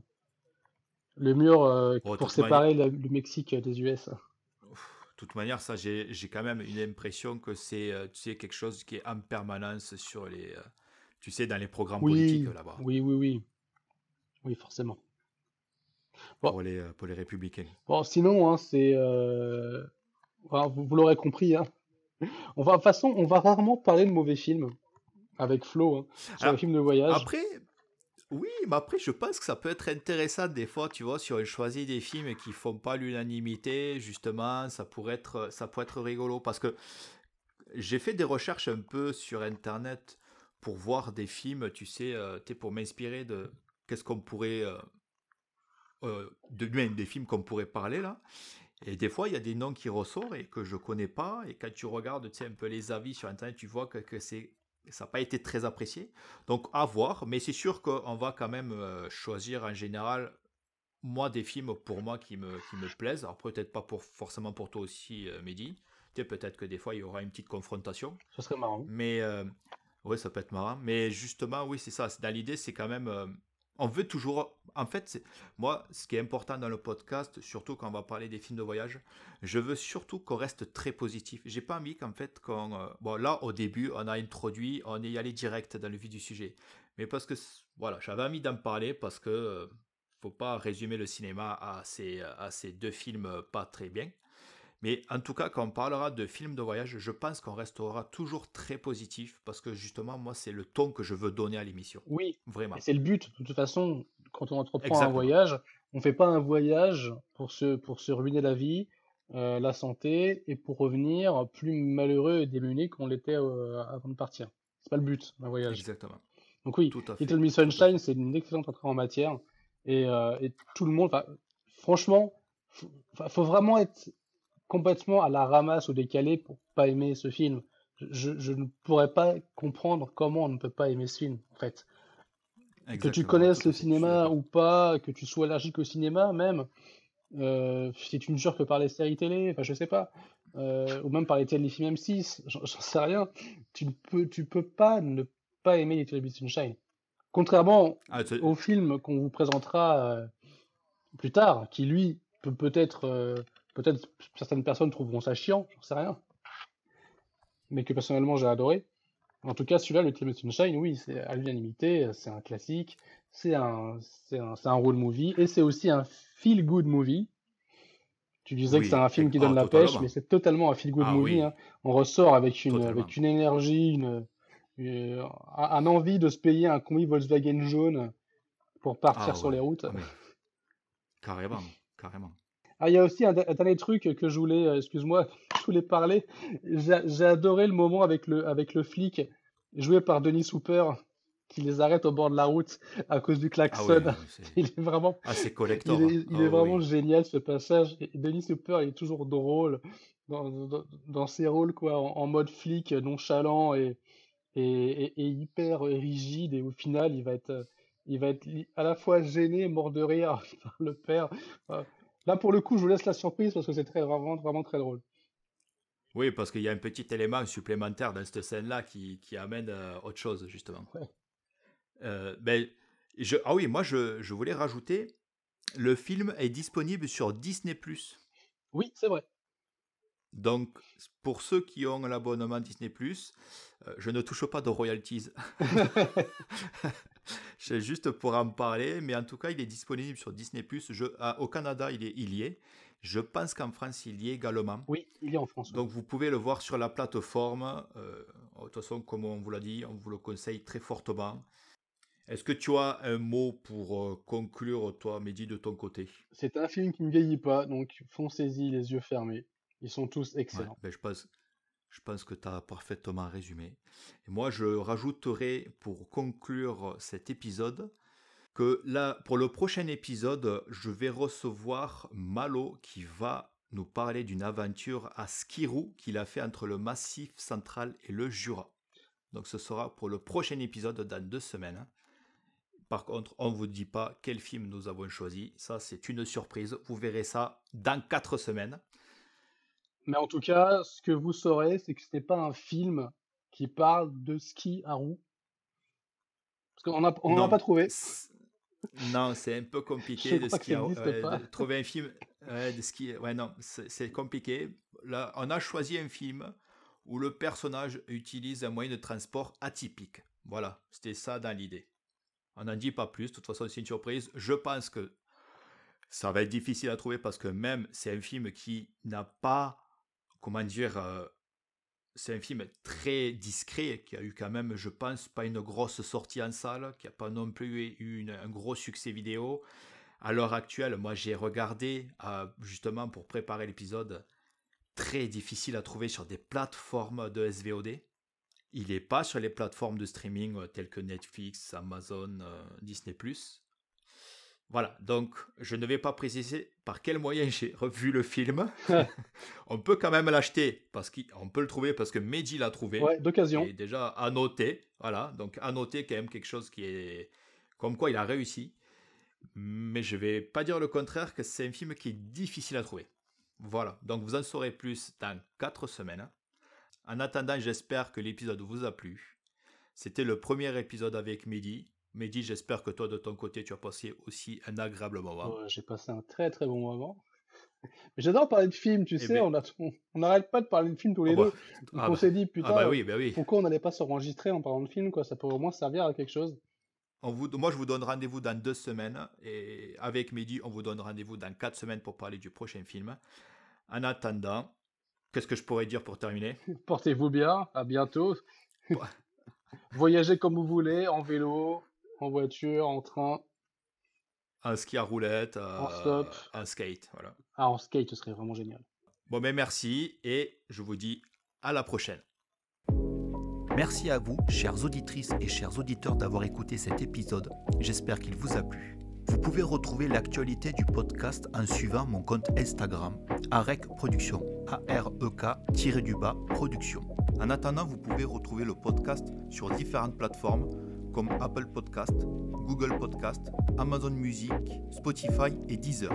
le mur euh, oh, pour séparer le, Mexique des US. De toute manière, ça, j'ai quand même une impression que c'est euh, tu sais, quelque chose qui est en permanence sur les, tu sais, dans les programmes politiques là-bas. Oui, oui, oui. Oui, forcément. Pour, les, pour les républicains. Bon, sinon, hein, c'est. vous, l'aurez compris. Hein. On va, de toute façon, on va rarement parler de mauvais films avec Flo hein, sur les films de voyage. Après, oui, mais après, je pense que ça peut être intéressant des fois, tu vois, si on choisit des films qui font pas l'unanimité, justement, ça pourrait être, ça pourrait être rigolo. Parce que j'ai fait des recherches un peu sur Internet pour voir des films, tu sais, euh, pour m'inspirer de qu'est-ce qu'on pourrait, euh, euh, de même des films qu'on pourrait parler là. Et des fois, il y a des noms qui ressortent et que je connais pas. Et quand tu regardes, tu sais, un peu les avis sur Internet, tu vois que, que c'est ça n'a pas été très apprécié. Donc à voir, mais c'est sûr qu'on va quand même euh, choisir en général, moi, des films pour moi qui me, qui me plaisent. Alors peut-être pas pour, forcément pour toi aussi, euh, Mehdi. Peut-être que des fois il y aura une petite confrontation. Ça serait marrant. Mais euh, oui, ça peut être marrant. Mais justement, oui, c'est ça. Dans l'idée, c'est quand même on veut toujours. En fait, moi, ce qui est important dans le podcast, surtout quand on va parler des films de voyage, je veux surtout qu'on reste très positif. J'ai pas envie qu'en fait, quand. Euh, bon, là, au début, on a introduit, on est allé direct dans le vif du sujet. Mais parce que, voilà, j'avais envie d'en parler parce que. Euh, faut pas résumer le cinéma à ces, à ces deux films pas très bien. Mais en tout cas, quand on parlera de films de voyage, je pense qu'on restera toujours très positif parce que justement, moi, c'est le ton que je veux donner à l'émission. Oui, vraiment. C'est le but. De toute façon, quand on entreprend un voyage, on ne fait pas un voyage pour se, pour se ruiner la vie, euh, la santé et pour revenir plus malheureux et démuni qu'on l'était euh, avant de partir. C'est pas le but d'un voyage. Exactement. Donc oui, Little Miss Sunshine, c'est une excellente entrée en matière et, euh, et tout le monde, franchement, faut, faut vraiment être complètement à la ramasse ou décalé pour pas aimer ce film. Je, je, ne pourrais pas comprendre comment on ne peut pas aimer ce film, en fait. Que tu connaisses le cinéma ou pas, que tu sois allergique au cinéma même, euh, si tu ne jures que par les séries télé, enfin je sais pas, euh, ou même par les téléfilms M6, j'en sais rien, tu ne peux, tu peux pas ne pas aimer les Little Sunshine. Contrairement ah, au film qu'on vous présentera euh, plus tard, qui lui peut peut-être Peut-être certaines personnes trouveront ça chiant, j'en sais rien. Mais que personnellement j'ai adoré. En tout cas, celui-là, le Team Sunshine, oui, c'est à l'unanimité, c'est un classique, c'est un, c'est un, un road movie et c'est aussi un feel good movie. Tu disais que c'est un film qui donne la pêche, mais c'est totalement un feel good ah movie. Hein. On ressort avec une, avec une énergie, une, un envie de se payer un combi Volkswagen jaune pour partir ah sur les routes. Ah carrément, carrément. Ah, il y a aussi un, dernier truc que je voulais, euh, excuse-moi, [LAUGHS] je voulais parler. J'ai adoré le moment avec le, avec le flic joué par Denis Hooper qui les arrête au bord de la route à cause du klaxon. Ah [LAUGHS] il est vraiment. Ah, c'est collector. Il est, hein. vraiment génial ce passage. Denis Hooper, il est toujours drôle dans, dans, ses rôles, quoi, en, mode flic, nonchalant et, et, et, hyper rigide. Et au final, il va être, il va être à la fois gêné, mort de rire [LAUGHS] par le père. Là, pour le coup, je vous laisse la surprise parce que c'est très, vraiment, vraiment très drôle. Oui, parce qu'il y a un petit élément supplémentaire dans cette scène-là qui, qui, amène euh, autre chose, justement. Euh, ben, je, ah oui, moi, je, je, voulais rajouter, le film est disponible sur Disney +. Oui, c'est vrai. Donc, pour ceux qui ont l'abonnement Disney ⁇ euh, je ne touche pas de royalties. [LAUGHS] C'est juste pour en parler, mais en tout cas, il est disponible sur Disney ⁇ ah, Au Canada, il, est, il y est. Je pense qu'en France, il y est également. Oui, il y est en France. Donc, vous pouvez le voir sur la plateforme. Euh, de toute façon, comme on vous l'a dit, on vous le conseille très fortement. Est-ce que tu as un mot pour euh, conclure, toi, Mehdi, de ton côté? C'est un film qui ne vieillit pas, donc foncez-y les yeux fermés. Ils sont tous excellents. ben je pense, je pense que tu as parfaitement résumé. Et moi, je rajouterai pour conclure cet épisode que là, pour le prochain épisode, je vais recevoir Malo qui va nous parler d'une aventure à Skirou qu'il a fait entre le Massif central et le Jura. Donc ce sera pour le prochain épisode dans deux semaines. Par contre, on ne vous dit pas quel film nous avons choisi. Ça, c'est une surprise. Vous verrez ça dans quatre semaines. Mais en tout cas, ce que vous saurez, c'est que ce n'est pas un film qui parle de ski à roue. Parce qu'on n'en a, on a pas trouvé. Non, c'est un peu compliqué de, ski à, trouver un film de ski. Ouais, non, c'est compliqué. Là, on a choisi un film où le personnage utilise un moyen de transport atypique. Voilà, c'était ça dans l'idée. On n'en dit pas plus, de toute façon c'est une surprise. Je pense que ça va être difficile à trouver parce que même c'est un film qui n'a pas, comment dire, euh, c'est un film très discret, qui a eu quand même, je pense, pas une grosse sortie en salle, qui n'a pas non plus eu un gros succès vidéo. À l'heure actuelle, moi j'ai regardé, euh, justement pour préparer l'épisode, très difficile à trouver sur des plateformes de SVOD. Il n'est pas sur les plateformes de streaming euh, telles que Netflix, Amazon, Disney ⁇ voilà, donc je ne vais pas préciser par quel moyen j'ai [LAUGHS] revu le film. [LAUGHS] [LAUGHS] on peut quand même l'acheter parce qu'on peut le trouver parce que Mehdi l'a trouvé. Ouais, d'occasion. Et déjà à noter, voilà, donc à noter quand même quelque chose qui est comme quoi il a réussi. Mais je vais pas dire le contraire que c'est un film qui est difficile à trouver. Voilà, donc vous en saurez plus dans 4 semaines. En attendant, j'espère que l'épisode vous a plu. C'était le premier épisode avec Mehdi. Mehdi, j'espère que toi, de ton côté, tu as passé aussi un agréable moment. J'ai passé un très très bon moment. J'adore parler de films, tu eh sais, ben on n'arrête pas de parler de films tous les oh, deux. Bah, Donc ah on bah, s'est dit, putain, ah bah oui, oui. pourquoi on n'allait pas s'enregistrer en parlant de films, quoi? Ça pourrait au moins servir à quelque chose. On vous, moi, je vous donne rendez-vous dans deux semaines. Et avec Mehdi, on vous donne rendez-vous dans quatre semaines pour parler du prochain film. En attendant, qu'est-ce que je pourrais dire pour terminer? [LAUGHS] Portez-vous bien, à bientôt. [LAUGHS] Voyagez comme vous voulez, en vélo, en voiture, en train. Un ski à roulette, en stop. un skate, voilà. Ah, en skate, ce serait vraiment génial. Bon, mais merci et je vous dis à la prochaine. Merci à vous, chères auditrices et chers auditeurs, d'avoir écouté cet épisode. J'espère qu'il vous a plu. Vous pouvez retrouver l'actualité du podcast en suivant mon compte Instagram, AREC Production, A-R-E-K-du-bas Production. En attendant, vous pouvez retrouver le podcast sur différentes plateformes comme Apple Podcast, Google Podcast, Amazon Music, Spotify et Deezer.